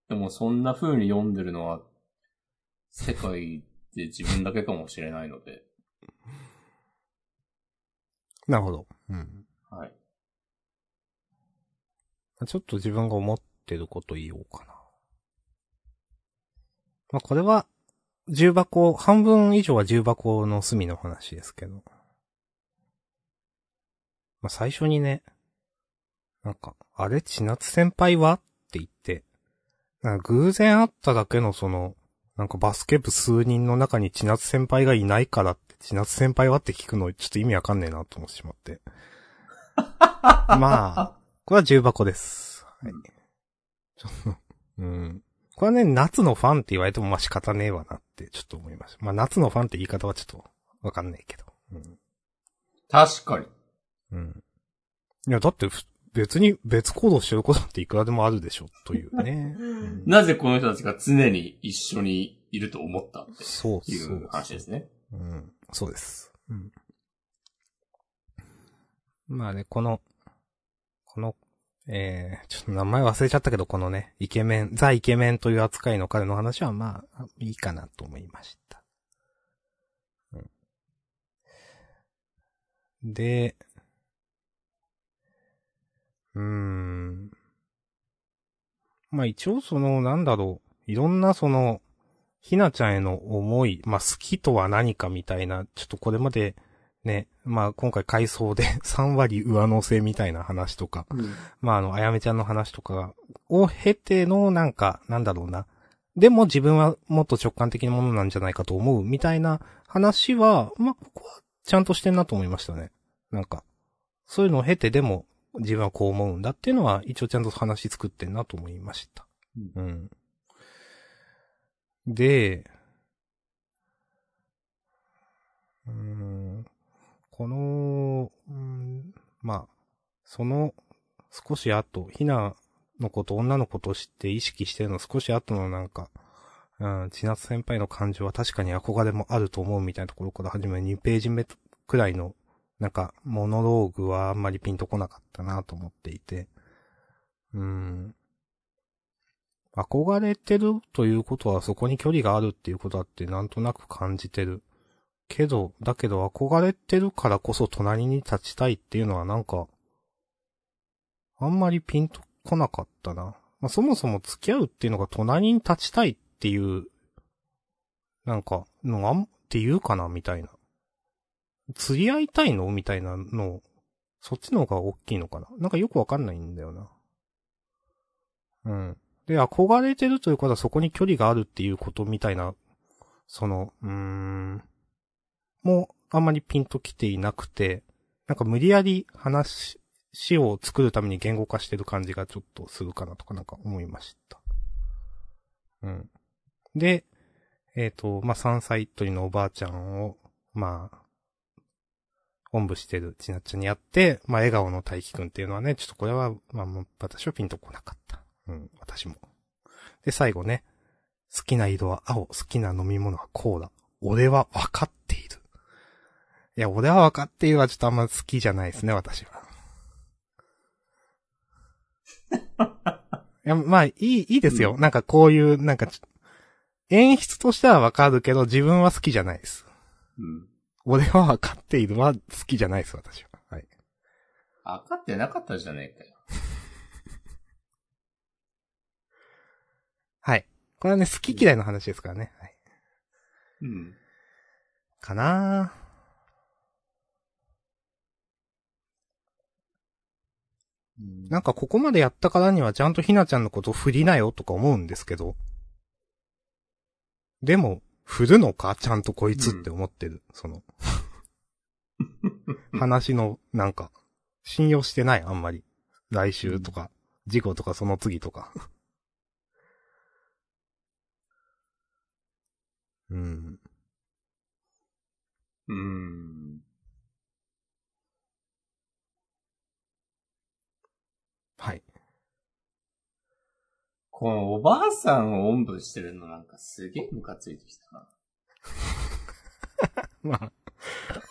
でもそんな風に読んでるのは世界で自分だけかもしれないので、
なるほど。うん。
はい。
ちょっと自分が思ってること言おうかな。まあ、これは、重箱、半分以上は重箱の隅の話ですけど。まあ、最初にね、なんか、あれ、千夏先輩は？って言って、なんか偶然会っただけのその、なんかバスケ部数人の中に千夏先輩がいないからって、千夏先輩は？って聞くのちょっと意味わかんねえなと思ってしまって。(laughs) まあ、これは重箱です。はい。ちょっと、うん。これはね、夏のファンって言われてもまあ仕方ねえわなってちょっと思いました。まあ夏のファンって言い方はちょっとわかんないけど。うん。
確かに。
うん。いや、だってふ別に別行動してることっていくらでもあるでしょ、というね。(laughs) うん
なぜこの人たちが常に一緒にいると思ったってい
そうそう
う。話ですね。
うん。そうです。うん。まあね、この、この、えー、ちょっと名前忘れちゃったけど、このね、イケメン、ザ・イケメンという扱いの彼の話はまあ、いいかなと思いました。うん。で、うーん。まあ一応その、なんだろう、いろんなその、ひなちゃんへの思い、まあ好きとは何かみたいな、ちょっとこれまでね、まあ今回回想で (laughs) 3割上乗せみたいな話とか、まああの、あやめちゃんの話とかを経てのなんか、なんだろうな。でも自分はもっと直感的なものなんじゃないかと思うみたいな話は、まあここはちゃんとしてんなと思いましたね。なんか、そういうのを経てでも自分はこう思うんだっていうのは一応ちゃんと話作ってんなと思いました。うん。で、うーん、この、うん、まあ、その少し後、ひなのこと、女の子として意識してるの少し後のなんか、うん、千夏先輩の感情は確かに憧れもあると思うみたいなところから始め2ページ目くらいの、なんか、モノローグはあんまりピンとこなかったなと思っていて、うん。憧れてるということはそこに距離があるっていうことだってなんとなく感じてる。けど、だけど憧れてるからこそ隣に立ちたいっていうのはなんか、あんまりピンとこなかったな。まあ、そもそも付き合うっていうのが隣に立ちたいっていう、なんか、のあん、っていうかなみたいな。釣り合いたいの？みたいなの、そっちの方が大きいのかななんかよくわかんないんだよな。うん。で、憧れてるということはそこに距離があるっていうことみたいな、その、うーん、もうあんまりピンときていなくて、なんか無理やり話を作るために言語化してる感じがちょっとするかなとかなんか思いました。うん。で、えっ、と、まあ、3歳鳥のおばあちゃんを、まあ、おんぶしてるちなっちゃんにやって、まあ、笑顔の大輝くんっていうのはね、ちょっとこれは、まあ、私はピンとこなかった。うん、私も。で、最後ね、好きな色は青、好きな飲み物はコーラ。俺は分かっている。いや、俺は分かっているはちょっとあんま好きじゃないですね、私は。(laughs) いや、まあ、いい、いいですよ。なんかこういう、なんかち、演出としては分かるけど、自分は好きじゃないです。
うん。
俺は分かっているは好きじゃないです、私は。はい。
分かってなかったじゃねえかよ。(laughs)
はい。これはね、好き嫌いの話ですからね。はい。
うん。
かななんかここまでやったからにはちゃんとひなちゃんのことを振りなよとか思うんですけど。でも、振るのか？ちゃんとこいつって思ってる。その、(laughs) 話の、なんか、信用してない、あんまり。来週とか、事故とかその次とか。(laughs) うん。
うーん。このおばあさんをおんぶしてるのなんかすげえムカついてきたな。(laughs)
まあ、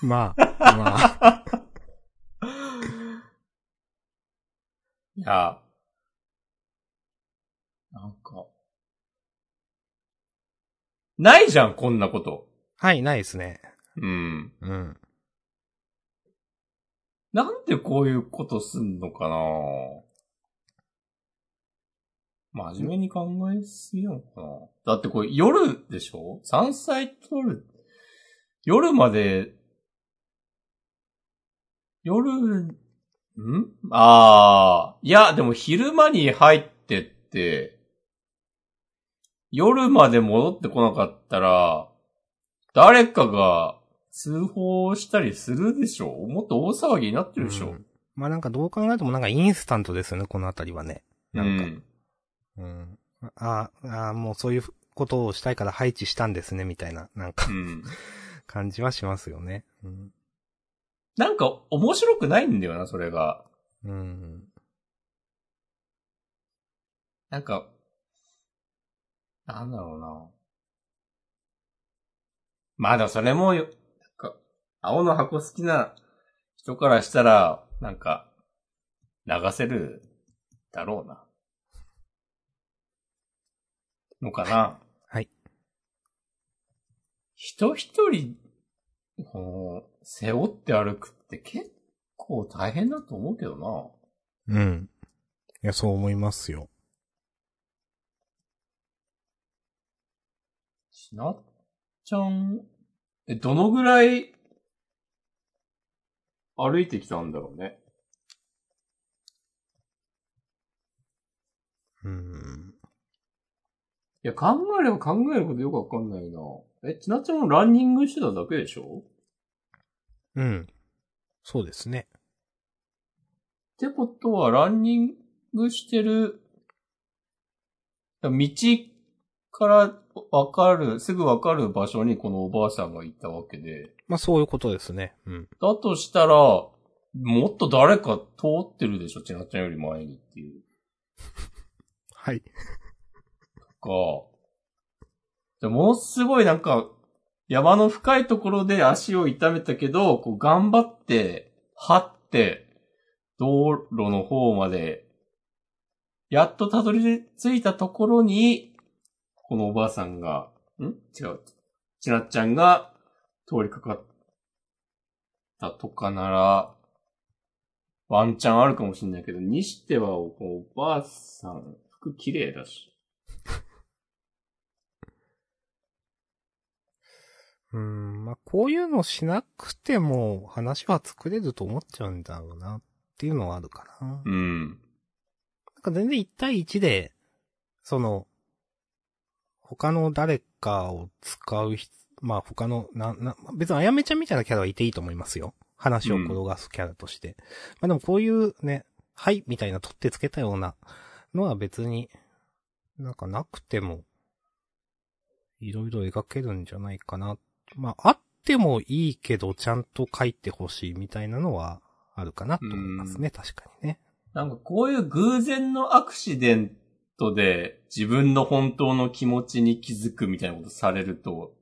まあ、まあ。(laughs)
いや、なんか、ないじゃん、こんなこと。
はい、ないですね。
うん。
うん。
なんでこういうことすんのかな真面目に考えすぎなのかな。だってこれ夜でしょ？山菜取る。夜まで、夜、ん？ああ、いや、でも昼間に入ってって、夜まで戻ってこなかったら、誰かが通報したりするでしょ？もっと大騒ぎになってるでしょ、
うん。まあなんかどう考えてもなんかインスタントですよね、このあたりはね。なんか。
うん
うん。ああ、もうそういうことをしたいから配置したんですね、みたいな、なんか
うん。
感じはしますよね。うん。
なんか面白くないんだよな、それが。
うん。
なんか、なんだろうな。まあでもそれもよ、なんか、青の箱好きな人からしたら、なんか、流せるだろうな。のかな？
はい。
人一人、こう、背負って歩くって結構大変だと思うけどな。
うん。いや、そう思いますよ。
しなっちゃん、え、どのぐらい歩いてきたんだろうね。
うん。
いや、考えれば考えるほどよくわかんないな。え、ちなっちゃんもランニングしてただけでしょ？
うん。そうですね。
ってことは、ランニングしてる、道からわかる、すぐわかる場所にこのおばあさんがいたわけで、
まあそういうことですね。うん。
だとしたら、もっと誰か通ってるでしょ、ちなっちゃんより前にっていう。(laughs)
はい。
か。でものすごいなんか、山の深いところで足を痛めたけど、こう頑張って、張って、道路の方まで、やっとたどり着いたところに、このおばあさんが、ん？違う。ちなっちゃんが通りかかったとかなら、ワンチャンあるかもしれないけど、にしては、おばあさん、服綺麗だし。
うん。まあこういうのしなくても話は作れると思っちゃうんだろうなっていうのはあるかな。
うん。
なんか全然1対1で、その、他の誰かを使う人、まあ他の、な、な、別にあやめちゃんみたいなキャラはいていいと思いますよ。話を転がすキャラとして。まあでもこういうね、はい、みたいな取ってつけたようなのは別に、なんかなくても、いろいろ描けるんじゃないかな。まああってもいいけど、ちゃんと書いてほしいみたいなのはあるかなと思いますね、確かにね。
なんかこういう偶然のアクシデントで自分の本当の気持ちに気づくみたいなことされると、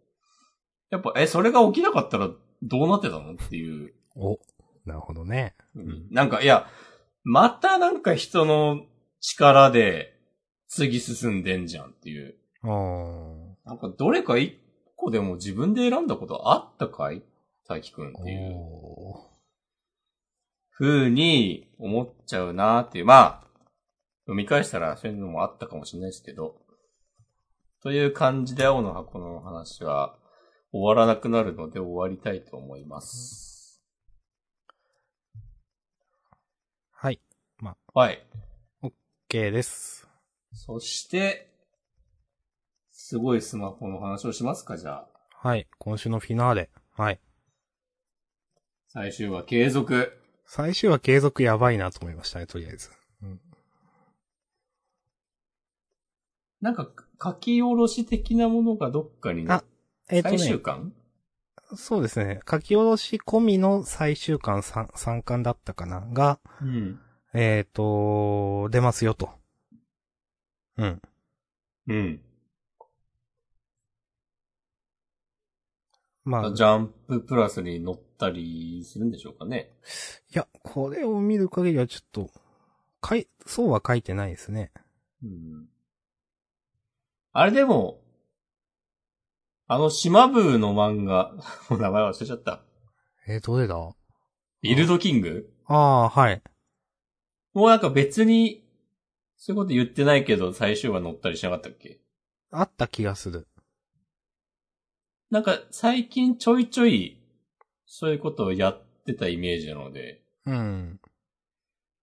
やっぱ、え、それが起きなかったらどうなってたのっていう。
お、なるほどね。
うんなんか、いや、またなんか人の力で次進んでんじゃんっていう。なんかどれか一個でも自分で選んだことあったかい？大輝くんっていう。
おー
風に思っちゃうなーっていう。まあ、読み返したらそういうのもあったかもしれないですけど。という感じで青の箱の話は終わらなくなるので終わりたいと思います。
はい。
はい。
OK です。
そして、すごいスマホの話をしますか、じゃあ。
はい。今週のフィナーレ。はい。
最終話継続。
最終は継続やばいなと思いましたね、とりあえず。
なんか、書き下ろし的なものがどっかにね
あえっ、と
最終
ね、
巻？
そうですね。書き下ろし込みの最終巻 3, 3巻だったかな？が、
うん。
えっ、と、出ますよと。うん。
うん。
まあ、
ジャンププラスに乗ったりするんでしょうかね。
いや、これを見る限りはちょっと、かい、そうは書いてないですね。
うん。あれでも、あの、島ブーの漫画、も (laughs) う名前忘れちゃった。
えーどれだ？
ビルドキング？
ああ、はい。
もうなんか別に、そういうこと言ってないけど、最終話乗ったりしなかったっけ？
あった気がする。
なんか最近ちょいちょい、そういうことをやってたイメージなので、
うん。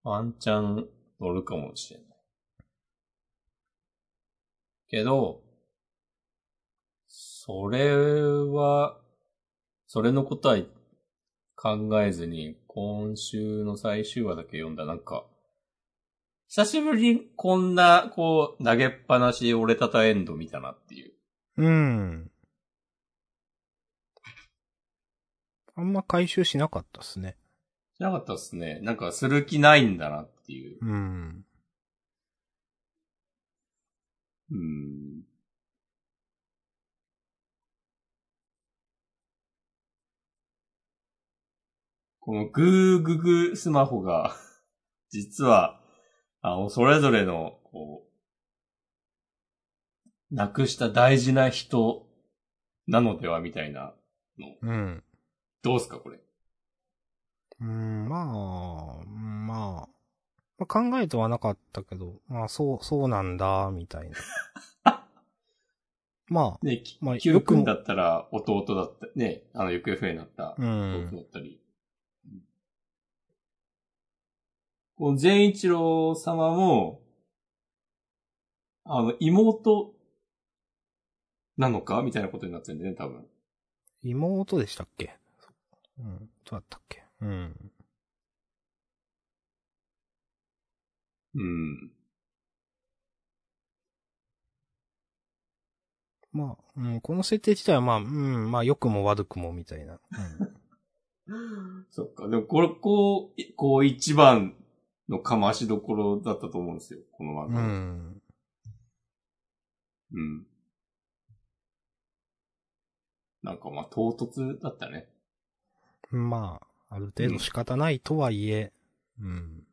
ワンチャン乗るかもしれない。けど、それは、それのことは考えずに、今週の最終話だけ読んだ、なんか、久しぶりにこんな、こう、投げっぱなし折れたたエンド見たなっていう。
うん。あんま回収しなかったっすね。
しなかったっすね。なんかする気ないんだなっていう。
うん。
うん。このグーググスマホが、(laughs) 実は、あの、それぞれの、こう、亡くした大事な人なのではみたいなの。
うん。
どうすか、これ？
うん、まあ、うんまあ、まあ、考えてはなかったけど、まあ、そう、そうなんだ、みたいな。(laughs) ま
ね、き
まあよく
だったら弟だった、ね、あの、行方不明になった
あ、うん
弟。だったり。この善一郎様も、あの、妹なのか？みたいなことになってるんでね、多分。
妹でしたっけ？うん、どうだったっけ？うん。
うん。
まあ、うん、この設定自体はまあ、うん、まあ、良くも悪くも、みたいな。(laughs)
そっか。でも、これ、こう、いこう一番のかましどころだったと思うんですよ、この漫
うん。う
画。
ん。
うん。なんかまあ、唐突だったね。
まあ、ある程度仕方ないとはいえ、うん。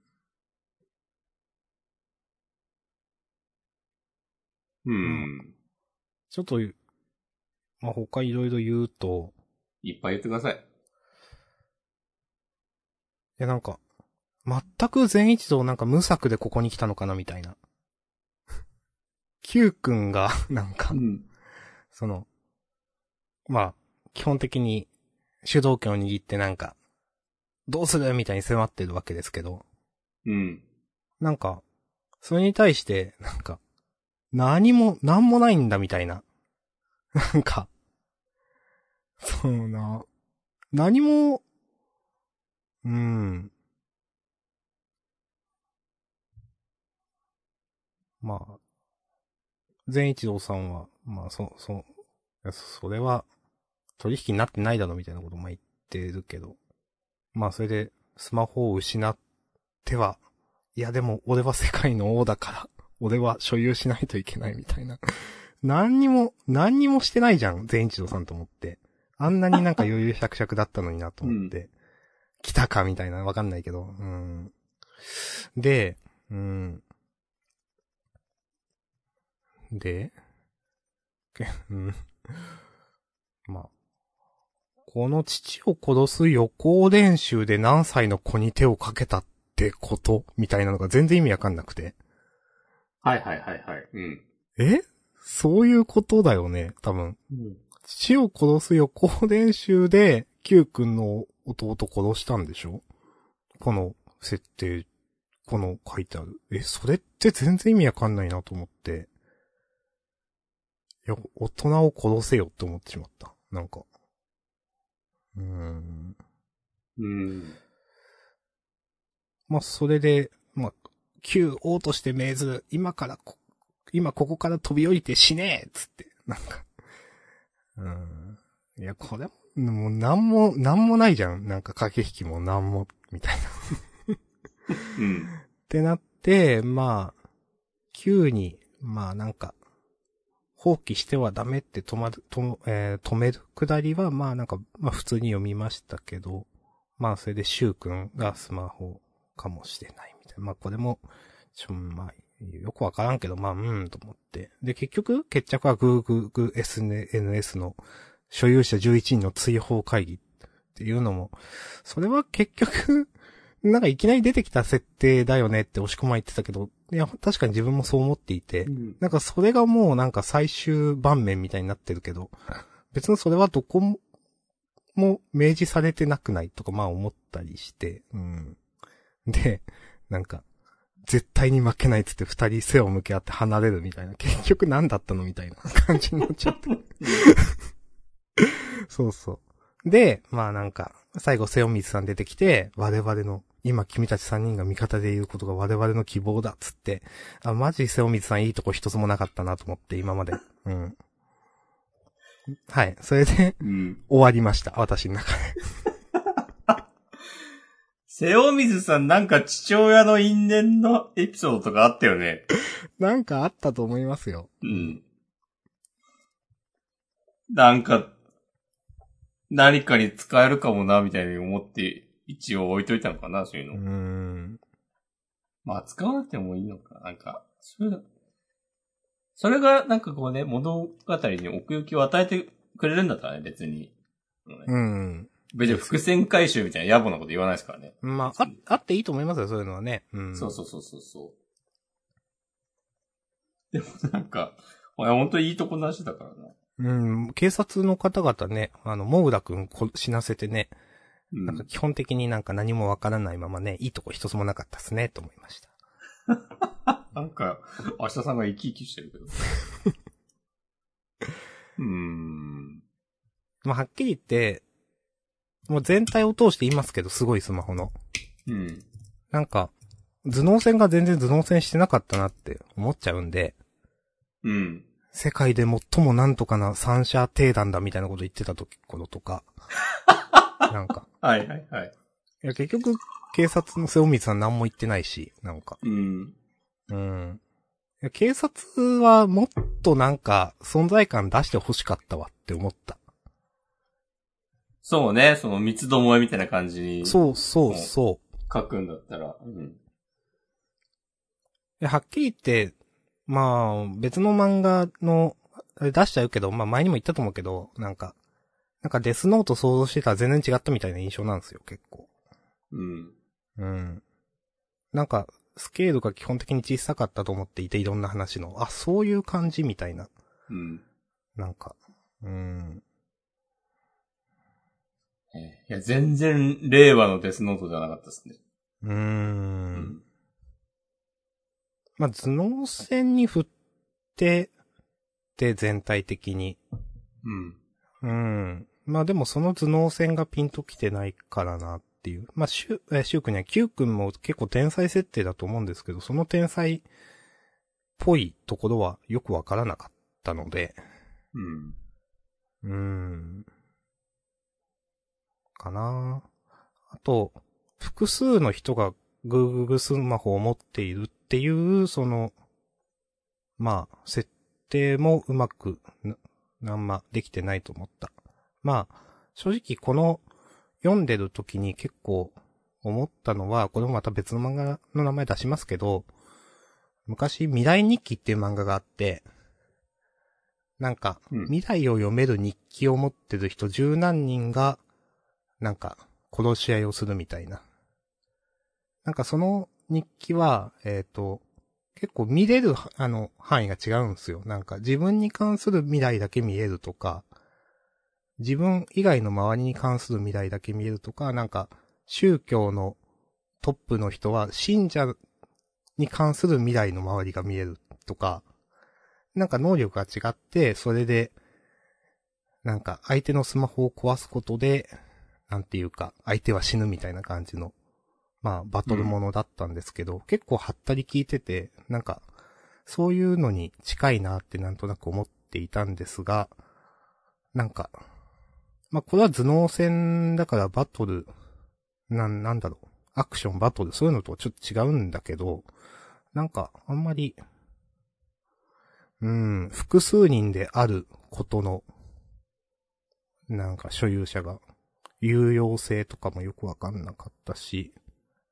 うん。
ちょっと、まあ、他いろいろ言うと、
いっぱい言ってください。
いやなんか、全く善一郎なんか無策でここに来たのかなみたいな。Q 君が、なんか、
ん。
その、まあ、基本的に主導権を握ってなんか、どうするみたいに迫ってるわけですけど、
うん。
なんか、それに対して、なんか、何も、何もないんだみたいな。なんか、そうな、何も、うん。まあ、善一郎さんは、まあ、そ、そ、それは、取引になってないだろみたいなことも言ってるけど、まあ、それで、スマホを失っては、いやでも、俺は世界の王だから、(laughs) 俺は所有しないといけないみたいな。何にも、何にもしてないじゃん、善一郎さんと思って。あんなになんか余裕しゃくしゃくだったのになと思って。来たかみたいな、わかんないけど。うん。で、うん。で、け (laughs) うん。まあ。この父を殺す予行練習で何歳の子に手をかけたってことみたいなのが全然意味わかんなくて。
はいはいはいはい。うん。
え？そういうことだよね、多分。
うん。
父を殺す予行練習で、Q 君の弟殺したんでしょ？この設定、この書いてある。え、それって全然意味わかんないなと思って。いや、大人を殺せよって思ってしまった。なんか。うーん。
うん。
まあ、それで、まあ、Q 王として命ずる、今からこ、今ここから飛び降りて死ねえっつって、なんか。うん。いや、これも、もうなんも、なんもないじゃん。なんか駆け引きもなんも、みたいな。
うん。
ってなって、まあ、Q に、まあなんか、放棄してはダメって止まる、と、えー止めるくだりは、まあなんか、まあ普通に読みましたけど、まあそれでシュウ君がスマホかもしれないみたいな。まあこれも、ちょ、まあ、よくわからんけど、まあ、うん、と思って。で、結局、決着は Google SNS の所有者11人の追放会議っていうのも、それは結局、なんかいきなり出てきた設定だよねって押し込まれてたけど、いや、確かに自分もそう思っていて、なんかそれがもうなんか最終盤面みたいになってるけど、別にそれはどこも、も明示されてなくないとかまあ思ったりして、うん。で、なんか、絶対に負けないっつって二人背を向け合って離れるみたいな、結局何だったのみたいな感じになっちゃって。(laughs) そうそう。で、まあなんか、最後瀬尾水さん出てきて、我々の、今君たち三人が味方でいることが我々の希望だっつって、あ、マジ瀬尾水さんいいとこ一つもなかったなと思って、今まで。(laughs) うん。はい。それで、
うん。
終わりました。私の中で。(laughs)
瀬尾水さんなんか父親の因縁のエピソードとかあったよね。(laughs)
なんかあったと思いますよ。
うん。なんか、何かに使えるかもな、みたいに思って、一応置いといたのかな、そういうの。
ん。
まあ、使わなくてもいいのか。なんか、そういうの、それが、なんかこうね、物語に奥行きを与えてくれるんだったらね、別に。
うん。
別に伏線回収みたいな野暮なこと言わないですからね。
まあ、あ、あっていいと思いますよ、そういうのはね。うん。
そうそうそうそうそう。でもなんか、お前本当にいいとこなしだからな。
うん、警察の方々ね、あの、モグラくんこ死なせてね、
うん
なんか基本的になんか何もわからないままね、いいとこ一つもなかったっすね、と思いました。(laughs)
なんか、明日さんが生き生きしてるけど。(laughs) うーん。
まあ、はっきり言って、もう全体を通して言いますけど、すごいスマホの。
うん。
なんか、頭脳戦が全然頭脳戦してなかったなって思っちゃうんで、
うん。
世界で最もなんとかな三者定団だみたいなこと言ってた時頃とか、(laughs) (laughs) なんか、
はいはいはい。
いや結局、警察の瀬尾水さん何も言ってないし、なんか、
うん。
うん。いや警察はもっとなんか存在感出して欲しかったわって思った。
そうね、その三つどもえみたいな感じに
そうそうそう。
書くんだったら。うん。
いやはっきり言って、まあ、別の漫画の、出しちゃうけど、まあ前にも言ったと思うけど、なんか、なんかデスノート想像してたら全然違ったみたいな印象なんですよ、結構。
うん。
うん。なんか、スケールが基本的に小さかったと思っていて、いろんな話の。あ、そういう感じみたいな。
うん。
なんか、うん。
えーいや、全然令和のデスノートじゃなかったですね。
うー。。
うん
まあ、頭脳戦に振って、で、全体的に。
うん。
うん。まあでもその頭脳戦がピンときてないからなっていう。まあ、シュ、え、シュウ君には、キュウ君も結構天才設定だと思うんですけど、その天才っぽいところはよくわからなかったので、
うん。
うーん。かなあと、複数の人が Google スマホを持っているっていう、その、まあ、設定もうまくな、なんまできてないと思った。まあ、正直この読んでる時に結構思ったのは、これもまた別の漫画の名前出しますけど、昔未来日記っていう漫画があって、なんか、
うん
未来を読める日記を持ってる人十何人が、なんか、殺し合いをするみたいな。なんかその日記は、えっ、と、結構見れる、あの、範囲が違うんですよ。なんか自分に関する未来だけ見えるとか、自分以外の周りに関する未来だけ見えるとか、なんか、宗教のトップの人は信者に関する未来の周りが見えるとか、なんか能力が違って、それで、なんか相手のスマホを壊すことで、なんていうか、相手は死ぬみたいな感じの、まあ、バトルものだったんですけど、結構はったり聞いてて、なんか、そういうのに近いなってなんとなく思っていたんですが、なんか、まあ、これは頭脳戦だからバトル、なん、なんだろう、アクション、バトル、そういうのとちょっと違うんだけど、なんか、あんまり、うん、複数人であることの、なんか所有者が、有用性とかもよくわかんなかったし、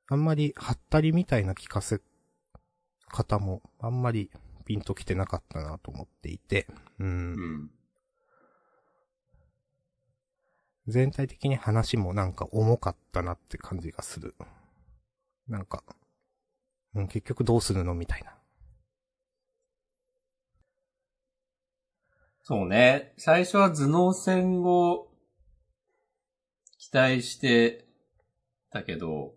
あんまり、はったりみたいな聞かせ方も、あんまりピンときてなかったなと思っていて、うん。
うん。
全体的に話もなんか重かったなって感じがする。なんか、うん、結局どうするのみたいな。
そうね。最初は頭脳戦を期待してたけど、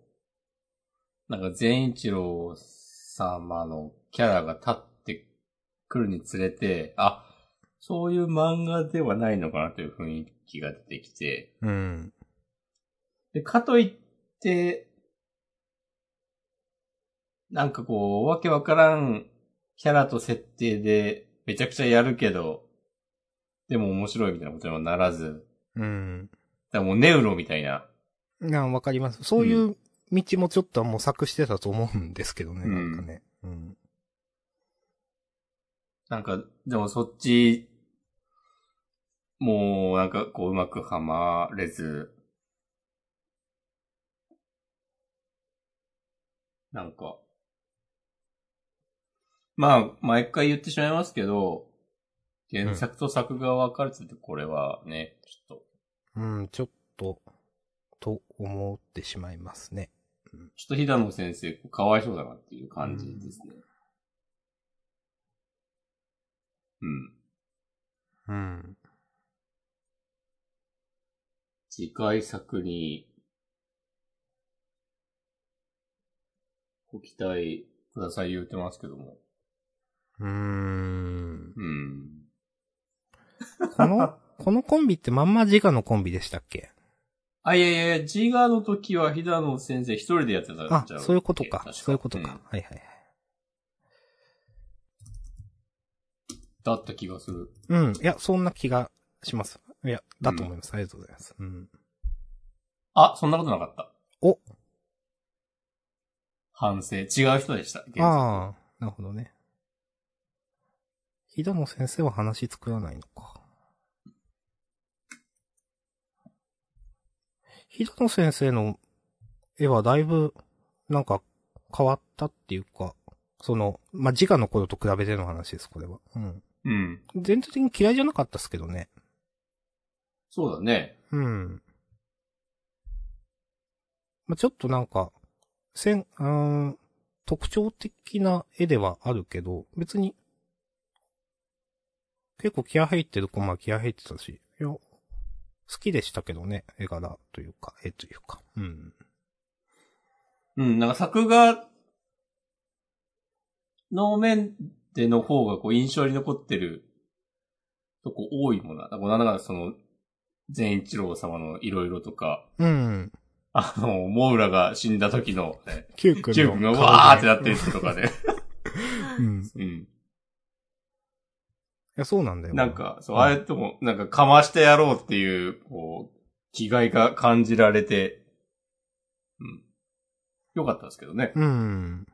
なんか善一郎様のキャラが立ってくるにつれて、あ、そういう漫画ではないのかなという雰囲気が出てきて、
うん。
で、かといって、なんかこう、わけわからんキャラと設定でめちゃくちゃやるけど、でも面白いみたいなことにはならず、
うん。
だもうネウロみたいな。
な、わかります。そういう道もちょっと模索してたと思うんですけどね、
うん
なんかね。うん。
なんか、でもそっち、もうなんかこううまくはまれず、なんか、まあ、毎回言ってしまいますけど、原作と作画が分かれてて、これはね、ちょっと、
うん、ちょっと、と思ってしまいますね。
ちょっと平野先生、かわいそうだなっていう感じですね。うん。
うん。
次回作に、ご期待ください言うてますけども。
うーん。
うん。
この、(laughs) このコンビってまんま自我のコンビでしたっけ？
あ、いやいやいや、自我の時は平野先生一人でやってたん
あ
ちゃ、
そういうことか。
確
そういうことか。
ん
はいはいはい。
だった気がする。
うん。いや、そんな気がします。いや、だと思います。ありがとうございます。うん。
あ、そんなことなかった。
お
反省。違う人でした。
ああ、なるほどね。ひだの先生は話作らないのか。ひだの先生の絵はだいぶ、なんか、変わったっていうか、その、まあ、自我の頃と比べての話です、これは。うん。
うん。
全体的に嫌いじゃなかったっすけどね。
そうだね。
うん。まあ、ちょっとなんか、せん、うーん、特徴的な絵ではあるけど、別に、結構気合入ってるコマは気合入ってたし、いや、好きでしたけどね、絵柄というか、絵というか。うん。
うん、なんか作画の面での方がこう印象に残ってるとこ多いもんな。なんかなんだかその、善一郎様のいろいろとか、
うん。
あの、モウラが死んだ時の、ね、
キュウ君の
キュウ君が
顔
わーって
で
なってる人とかね。
うん。い
うん。
や、そうなんだよ。
なんか、そう、
うん
あれとも、なんかかましてやろうっていう、こう、気概が感じられて、うん。よかったですけどね。
うん。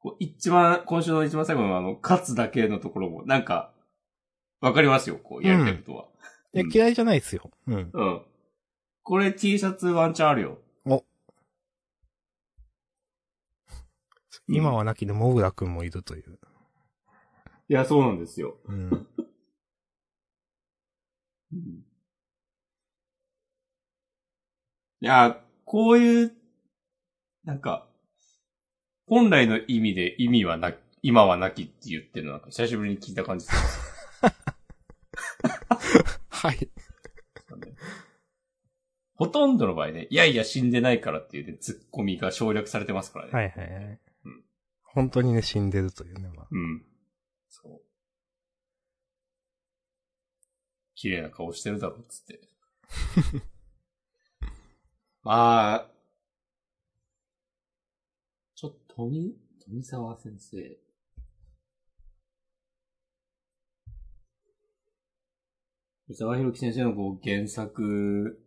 こう一番、今週の一番最後のあの、勝つだけのところも、なんか、わかりますよ、こう、やりたいことは。
いや、
うん
嫌いじゃないですよ。うん。
うん。これ T シャツワンチャンあるよ。
今はなきでモグラ君もいるという。
いや、そうなんですよ。
うん。(laughs)
うんいや、こういう、なんか、本来の意味で意味はな、今はなきって言ってるのなんか久しぶりに聞いた感じするん
はい。
ほとんどの場合ね、いやいや死んでないからっていうね、ツッコミが省略されてますからね。
はいはいはい。
うん
本当にね、死んでるというね、まあ。
うん。そう。綺麗な顔してるだろ、つって。(laughs) まあ、ちょっと、富、富沢先生。沢博樹先生のこう原作、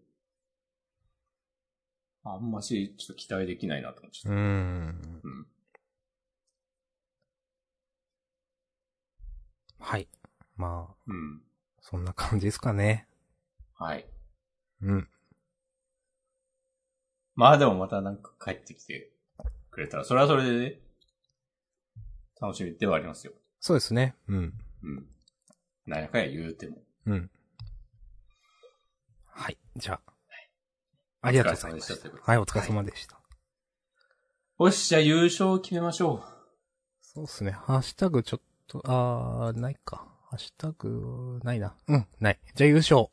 あんまし、ちょっと期待できないなと思っちゃ
う
った。
ん。
うん。
はい。まあ、
うん。
そんな感じですかね。
はい。
うん。
まあでもまたなんか帰ってきてくれたら、それはそれでね、楽しみではありますよ。
そうですね。うん。
うん。なんやかんや言うても。
うん。はい。じゃあ。ありがとうございまし
た。
はい、お疲れ様でした。
よし、じゃあ優勝決めましょ
そうですね。ハッシュタグちょっと、あー、ないか。ハッシュタグ、ないな。うん、ない。じゃあ優勝。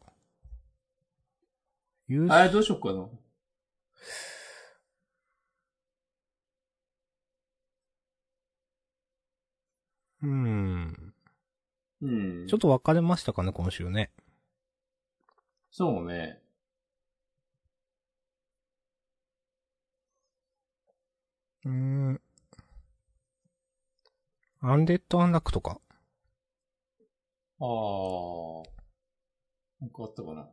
優
う。あ
勝。
れどうしようかな。
うん。
うん。
ちょっと分かれましたかね、今週ね。
そうね。
うーん。アンデッドアンラックとか？
あー。なんかあったかな。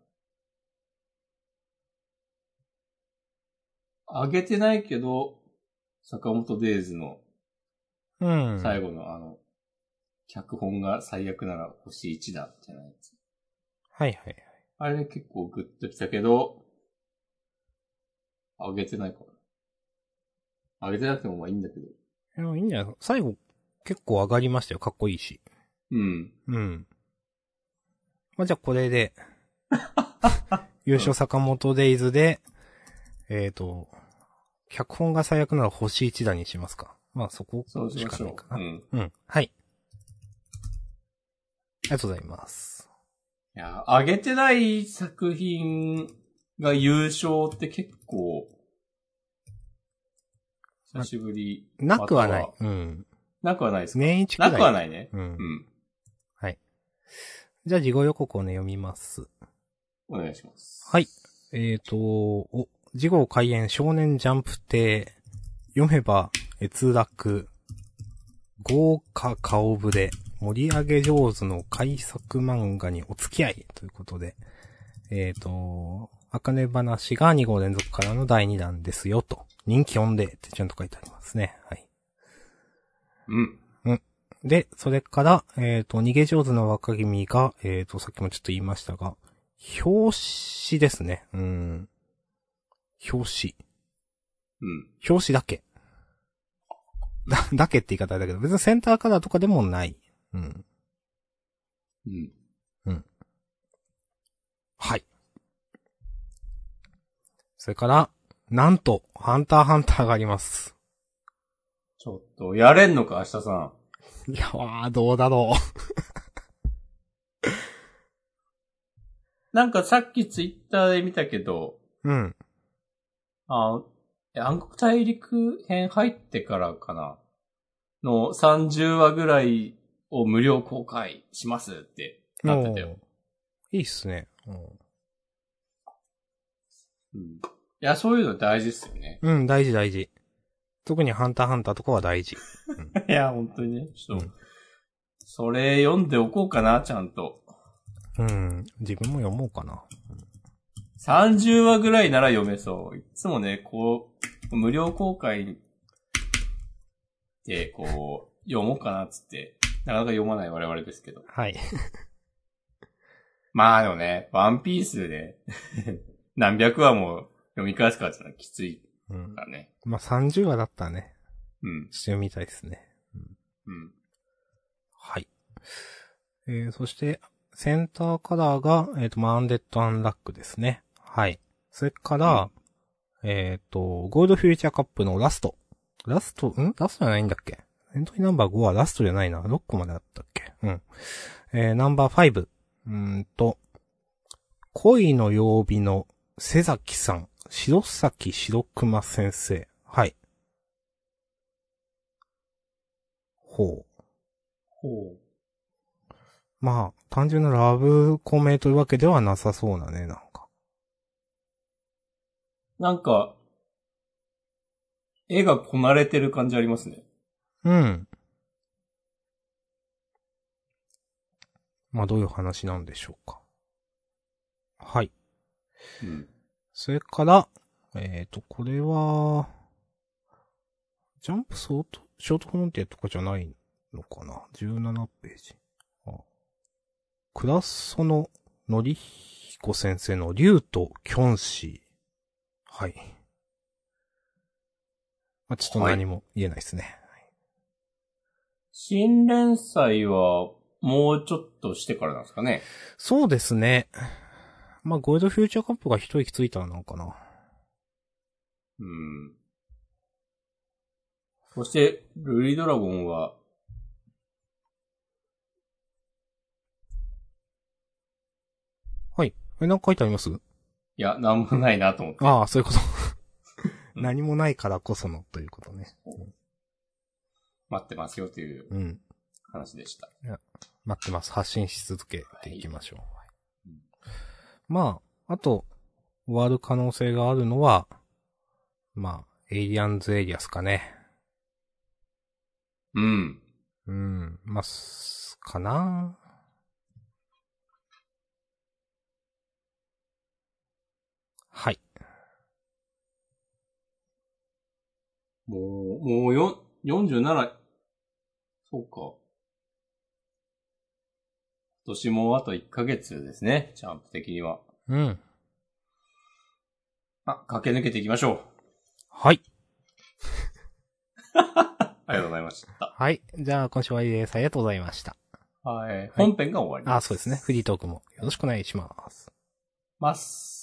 あげてないけど、坂本デイズの
うん。
最後のあの、脚本が最悪なら星1だ、みたいなやつ。
はいはいはい。
あれで結構グッときたけど、あげてないかな。あげてなくてもまあいいんだけど。
いや、いいんじゃない最後、結構上がりましたよ。かっこいいし。
うん。
うん。まあ、じゃあこれで、(laughs) 優勝坂本デイズで、えっ、と、脚本が最悪なら星1段にしますか。まあそこ
し。
かないかな。
うん。
うん。はい。ありがとうございます。
いや、あげてない作品が優勝って結構、久しぶり。
なくはない。うん。
なくはないですか？
年一くら。
ないくはないね。
うん。
うん。
じゃあ、事後予告をね、読みます。
お願いします。
はい。えっ、と、お、事後開演少年ジャンプ亭、読めば閲楽、豪華顔ぶれ、盛り上げ上手の改作漫画にお付き合いということで、えっ、と、あかね話が2号連続からの第2弾ですよと。人気音でってちゃんと書いてありますね。はい。
うん。
で、それから、えっ、と、逃げ上手の若君が、えっ、と、さっきもちょっと言いましたが、表紙ですね。うん。表紙。
うん。
表紙だけ。だ、(laughs) だけって言い方だけど、別にセンターカラーとかでもない。うん。
うん。
はい。それから、なんと、ハンターハンターがあります。
ちょっと、やれんのか、明日さん。
いやー、どうだろ
なんかさっきツイッターで見たけど、
う。うん。
あ、暗黒大陸編入ってからかな？の30話ぐらいを無料公開しますってなってたよ。
いいっすね。
うん。いや、そういうの大事っすよね。
うん、うん、大事大事。特にハンターハンターとかは大事。(laughs)
いや、本当にね。ちょっと、
うん
それ読んでおこうかな、ちゃんと。
うん。自分も読もうかな。
30話ぐらいなら読めそう。いつもね、こう、無料公開で、こう、読もうかなっつって、なかなか読まない我々ですけど。
はい。(laughs)
まあでもね、ワンピースで、(laughs) 何百話も読み返すかってのはきつい
うん
か。らね。
まあ、30話だったらね、
うん。
してみたいですね。
うん。
はい。えー、そして、センターカラーが、えっ、と、マンデッドアンラックですね。はい。それから、えっ、と、ゴールドフューチャーカップのラスト。ラスト、ん？ラストじゃないんだっけ？エントリーナンバー5はラストじゃないな。6個まであったっけ？うん。えー、ナンバー5。うーんと、恋の曜日の瀬崎さん、白崎白熊先生。はい。ほう。
ほう。
まあ、単純なラブコメというわけではなさそうなね、な。
なんか、絵がこなれてる感じありますね。
うん。まあ、どういう話なんでしょうか。はい。
うん。
それから、えっ、と、これは、ジャンプソート、ショートフロンテとかじゃないのかな ?17 ページ。あクラッソののりひこ先生の竜とキョンシー。はい。まあ、ちょっと何も言えないですね。
新連載は、もうちょっとしてからなんですかね。
そうですね。まあ、ゴールドフューチャーカップが一息ついたらなのかな。
うん。そして、ルリドラゴンは、
はい。え、なんか書いてあります？
いや、なんもないなと思って。
ああ、そういうこと。
う (laughs) ん
何もないからこそのということね。
待ってますよという
うん。
話でした。
待ってます。発信し続けていきましょう。
うん
まあ、あと、終わる可能性があるのは、まあ、エイリアンズエリアっすかね。
うん。
うん、まあ、すかなはい。
もう、もうよ、47、そうか。今年もあと1ヶ月ですね、ジャンプ的には。
うん。
あ、駆け抜けていきましょう。
はい。(laughs)
ありがとうございました。
はい。じゃあ、今週は終わりです。ありがとうございました。
はい。本編が終わり
あ、そうですね。フリートークもよろしくお願いします。
ます。